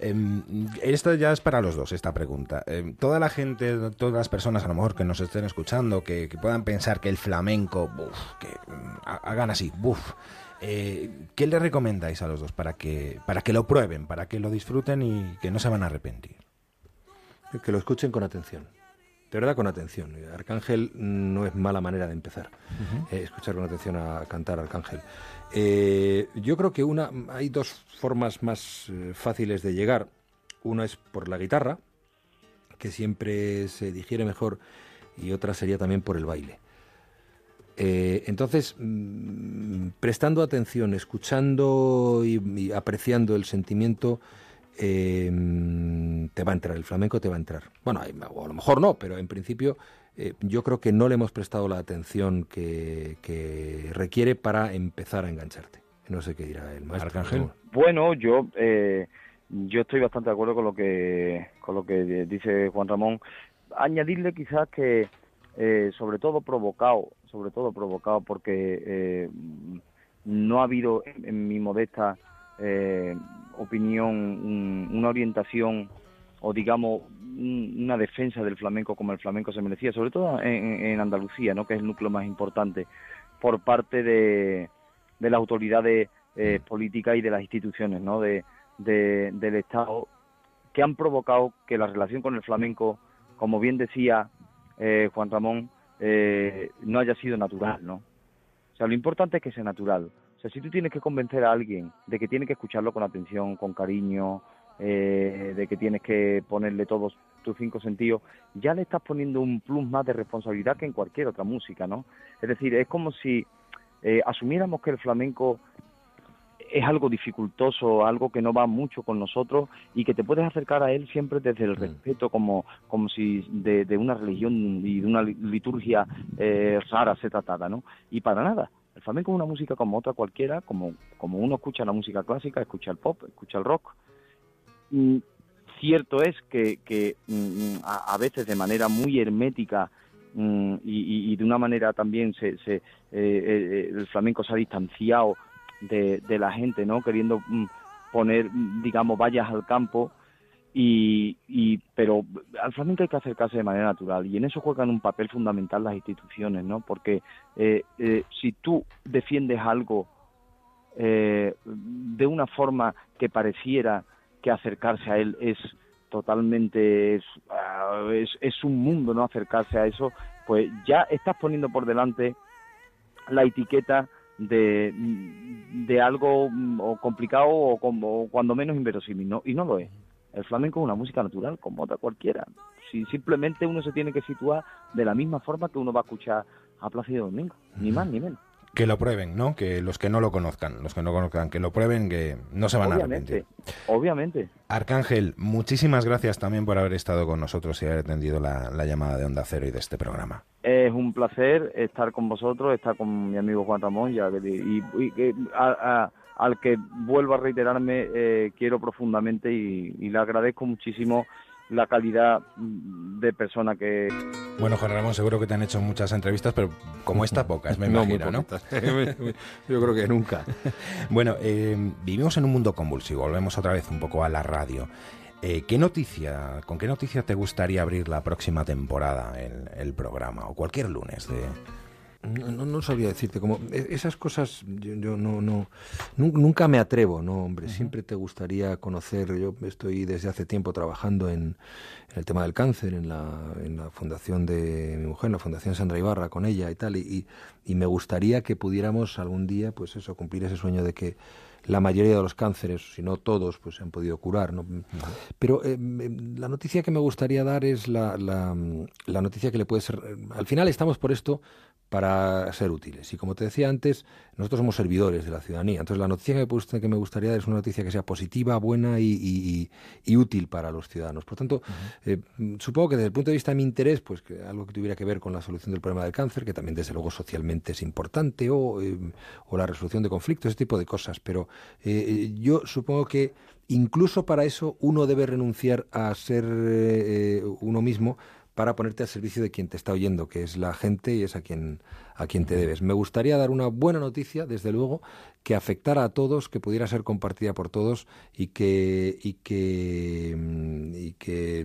Speaker 1: Em, esto ya es para los dos, esta pregunta. Em, toda la gente, todas las personas a lo mejor que nos estén escuchando, que, que puedan pensar que el flamenco, buf, que mm, ha- hagan así, buf, eh, ¿qué le recomendáis a los dos para que, para que lo prueben, para que lo disfruten y que no se van a arrepentir?
Speaker 2: Que lo escuchen con atención. De verdad, con atención. Arcángel no es mala manera de empezar. eh, escuchar con atención a cantar Arcángel. Eh, yo creo que una hay dos formas más eh, fáciles de llegar. Una es por la guitarra, que siempre se digiere mejor, y otra sería también por el baile. Entonces, mm, prestando atención, escuchando y, y apreciando el sentimiento, eh, te va a entrar, el flamenco te va a entrar. Bueno, a lo mejor no, pero en principio eh, yo creo que no le hemos prestado la atención que, que requiere para empezar a engancharte. No sé qué dirá el maestro.
Speaker 1: Arcángel.
Speaker 2: ¿no?
Speaker 5: Bueno, yo eh, yo estoy bastante de acuerdo con lo que con lo que dice Juan Ramón. Añadirle quizás que eh, sobre todo provocado, sobre todo provocado porque eh, no ha habido en, en mi modesta eh, opinión un- una orientación o digamos un- una defensa del flamenco como el flamenco se merecía, sobre todo en, en Andalucía, ¿no? que es el núcleo más importante, por parte de, de las autoridades eh, políticas y de las instituciones ¿no? de, de- del Estado que han provocado que la relación con el flamenco, como bien decía eh, Juan Ramón, eh, no haya sido natural, ¿no? O sea, lo importante es que sea natural. O sea, si tú tienes que convencer a alguien de que tiene que escucharlo con atención, con cariño, eh, de que tienes que ponerle todos tus cinco sentidos, ya le estás poniendo un plus más de responsabilidad que en cualquier otra música, ¿no? Es decir, es como si eh, asumiéramos que el flamenco es algo dificultoso, algo que no va mucho con nosotros y que te puedes acercar a él siempre desde el respeto, como, como si de, de una religión y de una li- liturgia eh, rara se tratara, ¿no? Y para nada. El flamenco es una música como otra cualquiera, como, como uno escucha la música clásica, escucha el pop, escucha el rock. Mm, cierto es que, mm, a, veces de manera muy hermética mm, y, y- y de una manera también se, se, eh, eh, el flamenco se ha distanciado de, de la gente, ¿no? Queriendo poner, digamos, vallas al campo y, y pero al flamenco hay que acercarse de manera natural y en eso juegan un papel fundamental las instituciones, ¿no? Porque eh, eh, si tú defiendes algo eh, de una forma que pareciera que acercarse a él es totalmente es, ah, es, es un mundo no acercarse a eso pues ya estás poniendo por delante la etiqueta de, de algo mm, o complicado o, como, cuando menos inverosímil ¿no? y no lo es el flamenco es una música natural como otra cualquiera si simplemente uno se tiene que situar de la misma forma que uno va a escuchar a Plácido Domingo ni más ni menos
Speaker 1: Que lo prueben, ¿no? Que los que no lo conozcan, los que no conozcan, que lo prueben, que no se van a
Speaker 5: obviamente
Speaker 1: arrepentir.
Speaker 5: obviamente
Speaker 1: Arcángel, muchísimas gracias también por haber estado con nosotros y haber atendido la, la llamada de Onda Cero y de este programa.
Speaker 5: Es un placer estar con vosotros, estar con mi amigo Juan Ramón, ya y, y que a- a- al que vuelvo a reiterarme, eh, quiero profundamente y, y le agradezco muchísimo
Speaker 8: la calidad mm, de persona que...
Speaker 1: Bueno, Juan Ramón, seguro que te han hecho muchas entrevistas, pero como esta, pocas, me <laughs> imagino, ¿no? <laughs>
Speaker 2: Yo creo que nunca. <laughs>
Speaker 1: bueno, eh, vivimos en un mundo convulsivo, volvemos otra vez un poco a la radio. Eh, ¿Qué noticia, con qué noticia te gustaría abrir la próxima temporada el, el programa o cualquier lunes de,
Speaker 2: no, no, sabría decirte, como e, esas cosas yo, no, no, nunca me atrevo, no, hombre, siempre te gustaría conocer, yo estoy desde hace tiempo trabajando en, el tema del cáncer, en la, en la fundación de mi mujer, en la fundación Sandra Ibarra, con ella y tal, y, y, me gustaría que pudiéramos algún día, pues eso, cumplir ese sueño de que la mayoría de los cánceres, si no todos, pues se han podido curar. ¿no? Pero eh, la noticia que me gustaría dar es la, la, noticia que le puede ser... Al final estamos por esto para ser útiles. Y como te decía antes, nosotros somos servidores de la ciudadanía. Entonces, la noticia que me, gustaría dar es una noticia que sea positiva, buena y, útil para los ciudadanos. Por tanto, eh, supongo que desde el punto de vista de mi interés, pues que algo que tuviera que ver con la solución del problema del cáncer, que también desde luego socialmente es importante, o, eh, la resolución de conflictos, ese tipo de cosas. Pero eh, yo supongo que incluso para eso uno debe renunciar a ser uno mismo para ponerte al servicio de quien te está oyendo, que es la gente y es a quien, a quien te debes. Me gustaría dar una buena noticia, desde luego, que afectara a todos, que pudiera ser compartida por todos y que, y que, mm, y que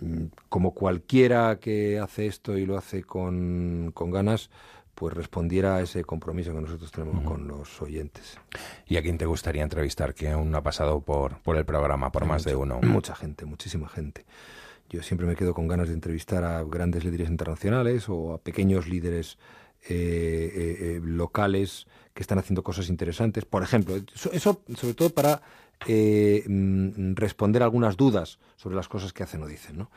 Speaker 2: mm, como cualquiera que hace esto y lo hace con, con ganas, pues respondiera a ese compromiso que nosotros tenemos con los oyentes.
Speaker 1: ¿Y a quién te gustaría entrevistar que aún no ha pasado por, por el programa, por más de uno?
Speaker 2: Mucha gente, muchísima gente. Yo siempre me quedo con ganas de entrevistar a grandes líderes internacionales o a pequeños líderes eh, eh, eh, locales que están haciendo cosas interesantes. Por ejemplo, eso, sobre todo para mm, responder algunas dudas sobre las cosas que hacen o dicen. ¿no?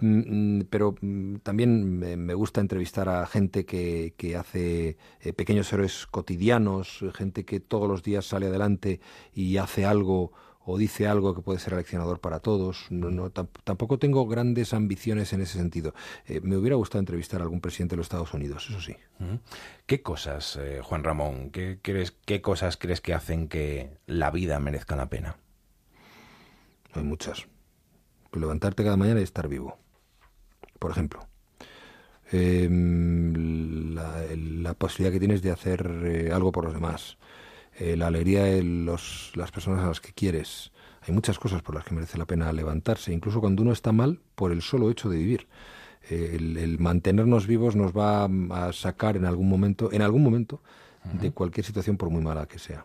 Speaker 2: Mm, mm, pero también me, gusta entrevistar a gente que, que hace pequeños héroes cotidianos, gente que todos los días sale adelante y hace algo o dice algo que puede ser aleccionador para todos. No, tampoco tengo grandes ambiciones en ese sentido. Eh, me hubiera gustado entrevistar a algún presidente de los Estados Unidos, eso sí.
Speaker 1: ¿Qué cosas, eh, Juan Ramón, qué, crees, qué cosas crees que hacen que la vida merezca la pena?
Speaker 2: Hay muchas. Levantarte cada mañana y estar vivo. Por ejemplo. Em, la, posibilidad que tienes de hacer eh, algo por los demás, eh, la alegría de los, las personas a las que quieres. Hay muchas cosas por las que merece la pena levantarse, incluso cuando uno está mal por el solo hecho de vivir. Eh, el, mantenernos vivos nos va a sacar en algún momento, en algún momento, de cualquier situación por muy mala que sea.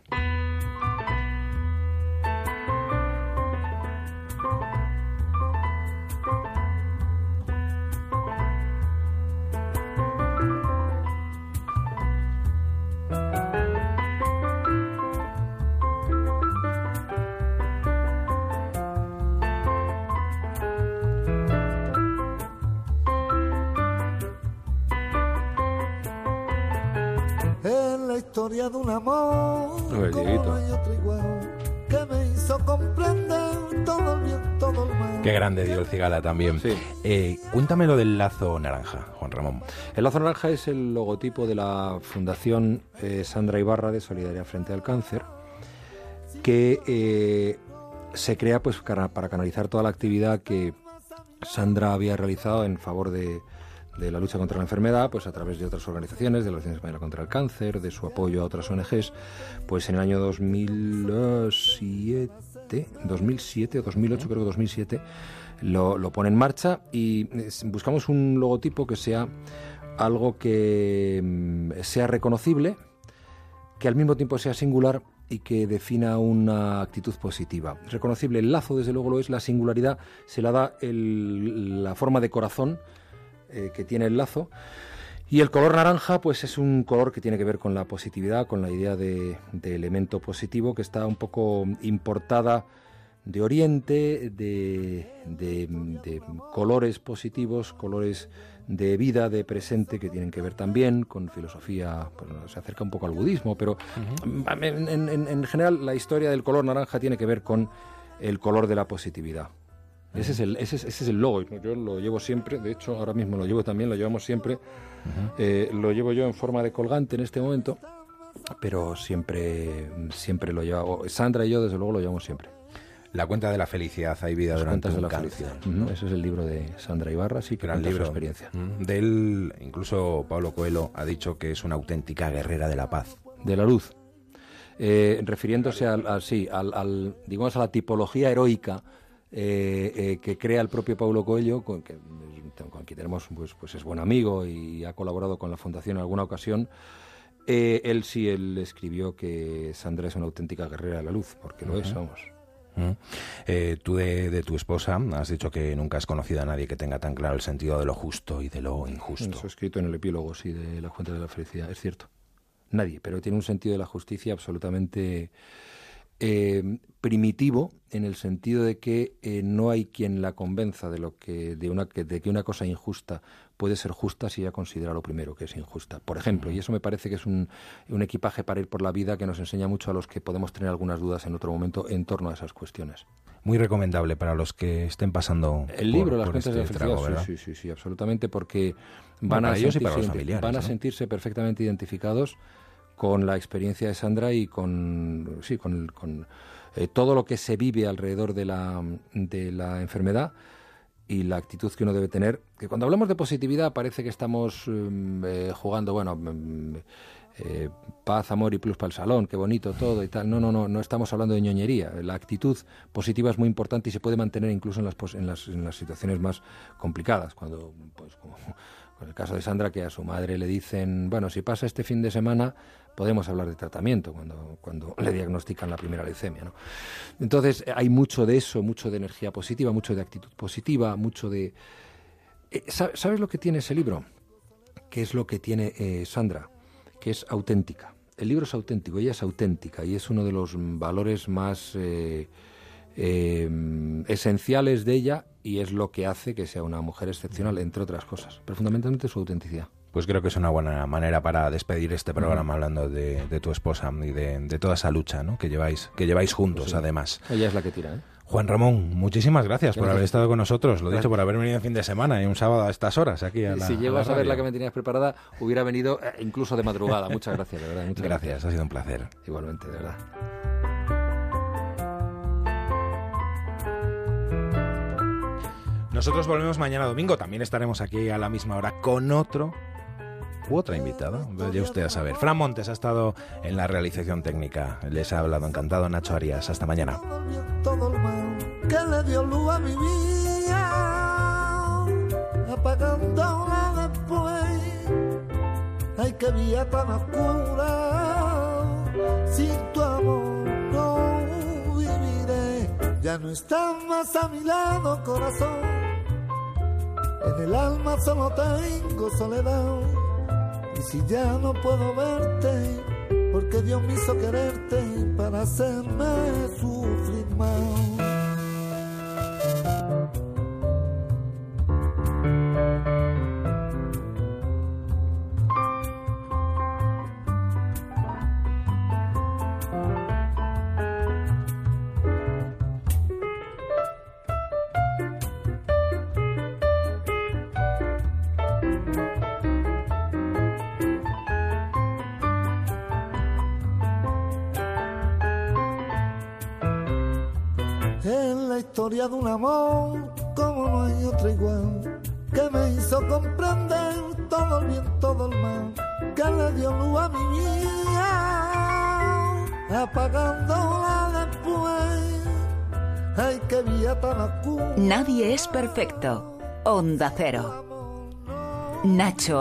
Speaker 1: Grande dio el cigala también. Sí. Eh, cuéntame lo del lazo naranja, Juan Ramón.
Speaker 2: El lazo naranja es el logotipo de la Fundación eh, Sandra Ibarra de Solidaridad Frente al Cáncer, que eh, se crea pues para canalizar toda la actividad que Sandra había realizado en favor de de la lucha contra la enfermedad, pues a través de otras organizaciones, de la Organización Española contra el Cáncer, de su apoyo a otras ONGs, pues en el año 2007, 2007 o 2008, creo que 2007, lo, pone en marcha y buscamos un logotipo que sea algo que mm, sea reconocible, que al mismo tiempo sea singular y que defina una actitud positiva. Reconocible, el lazo desde luego lo es, la singularidad se la da la forma de corazón, eh, que tiene el lazo. Y el color naranja, pues es un color que tiene que ver con la positividad, con la idea de, elemento positivo, que está un poco importada de Oriente, de, colores positivos, colores de vida, de presente, que tienen que ver también con filosofía, se acerca un poco al budismo, pero en general la historia del color naranja tiene que ver con el color de la positividad. Ese es, el, ese, es, el logo, yo lo llevo siempre, de hecho ahora mismo lo llevo también, lo llevamos siempre, eh, lo llevo yo en forma de colgante en este momento, pero siempre, siempre lo llevo, Sandra y yo desde luego lo llevamos siempre.
Speaker 1: La cuenta de la felicidad, hay vida
Speaker 2: Las
Speaker 1: durante
Speaker 2: cuentas
Speaker 1: un
Speaker 2: de la
Speaker 1: cáncer,
Speaker 2: felicidad.
Speaker 1: ¿no?
Speaker 2: Ese es el libro de Sandra Ibarra, sí, que
Speaker 1: Gran
Speaker 2: cuenta su
Speaker 1: libro.
Speaker 2: experiencia.
Speaker 1: De él, incluso Pablo Coelho ha dicho que es una auténtica guerrera de la paz.
Speaker 2: de la luz, Eh, refiriéndose al, al- sí, al, al, digamos a la tipología heroica eh, eh, que crea el propio Paulo Coelho, con, que, con quien tenemos, pues, pues es buen amigo y ha colaborado con la fundación en alguna ocasión. Eh, él sí, él escribió que Sandra es una auténtica guerrera de la luz, porque lo es, vamos.
Speaker 1: Eh, tú de, de tu esposa has dicho que nunca has conocido a nadie que tenga tan claro el sentido de lo justo y de lo injusto.
Speaker 2: Eso escrito en el epílogo, sí, de La Fuente de la Felicidad, es cierto. Nadie, pero tiene un sentido de la justicia absolutamente eh, primitivo en el sentido de que eh, no hay quien la convenza de lo que de una que- de que una cosa injusta puede ser justa si ella considera lo primero que es injusta. Por ejemplo, y eso me parece que es un, un equipaje para ir por la vida que nos enseña mucho a los que podemos tener algunas dudas en otro momento en torno a esas cuestiones.
Speaker 1: Muy recomendable para los que estén pasando
Speaker 2: El
Speaker 1: por-
Speaker 2: libro, Las
Speaker 1: por
Speaker 2: cuentas de la felicidad, sí, sí, sí, sí, absolutamente, porque
Speaker 1: Bueno,
Speaker 2: van, a
Speaker 1: ellos y
Speaker 2: sentirse,
Speaker 1: para los familiares,
Speaker 2: van a
Speaker 1: ¿no?
Speaker 2: sentirse perfectamente identificados con la experiencia de Sandra y con, sí, con, eh, todo lo que se vive alrededor de la, de la enfermedad y la actitud que uno debe tener. Que cuando hablamos de positividad parece que estamos mm, eh, jugando, bueno, mm, eh, paz, amor y plus para el salón, qué bonito todo y tal. No, no, no, no estamos hablando de ñoñería. La actitud positiva es muy importante y se puede mantener incluso en las, en las, en las situaciones más complicadas. Cuando, pues, como <laughs> con el caso de Sandra, que a su madre le dicen, bueno, si pasa este fin de semana, podemos hablar de tratamiento cuando, cuando le diagnostican la primera leucemia. ¿no? Entonces, hay mucho de eso, mucho de energía positiva, mucho de actitud positiva, mucho de... Eh, ¿sab- ¿Sabes lo que tiene ese libro? ¿Qué es lo que tiene eh, Sandra? Que es auténtica. El libro es auténtico, ella es auténtica y es uno de los mm, valores más eh, eh, esenciales de ella y es lo que hace que sea una mujer excepcional, entre otras cosas. Pero fundamentalmente su autenticidad.
Speaker 1: Pues creo que es una buena manera para despedir este programa hablando de, de tu esposa y de, de toda esa lucha ¿no? que lleváis que lleváis juntos,
Speaker 2: Pues sí.
Speaker 1: además.
Speaker 2: Ella es la que tira, ¿eh?
Speaker 1: Juan Ramón, muchísimas gracias por haber estado con nosotros. Lo
Speaker 2: Gracias.
Speaker 1: dicho, por haber venido en fin de semana y un sábado a estas horas aquí a la
Speaker 2: si llego
Speaker 1: a radio.
Speaker 2: la que me tenías preparada, hubiera venido eh, incluso de madrugada. Muchas gracias, de verdad. Muchas
Speaker 1: Gracias, ha sido un placer.
Speaker 2: Igualmente, de verdad.
Speaker 1: Nosotros volvemos mañana domingo. También estaremos aquí a la misma hora con otro u otra invitada. Ya usted a saber. Fran Montes ha estado en la realización técnica. Les ha hablado encantado Nacho Arias. Hasta mañana.
Speaker 9: todo el mal que le dio luz a mi vida, apagándola después. Ay, que vida tan oscura, sin tu amor no viviré. Ya no estás más a mi lado, corazón. En el alma solo tengo soledad. Si ya no puedo verte, porque Dios me hizo quererte para hacerme sufrir más. Amor como no hay otro igual, que me hizo comprender todo el bien, todo el mal, que le dio luz a mi vida, apagándola después. Ay, que vida tan oscura.
Speaker 10: Nadie es perfecto. Onda Cero. Nacho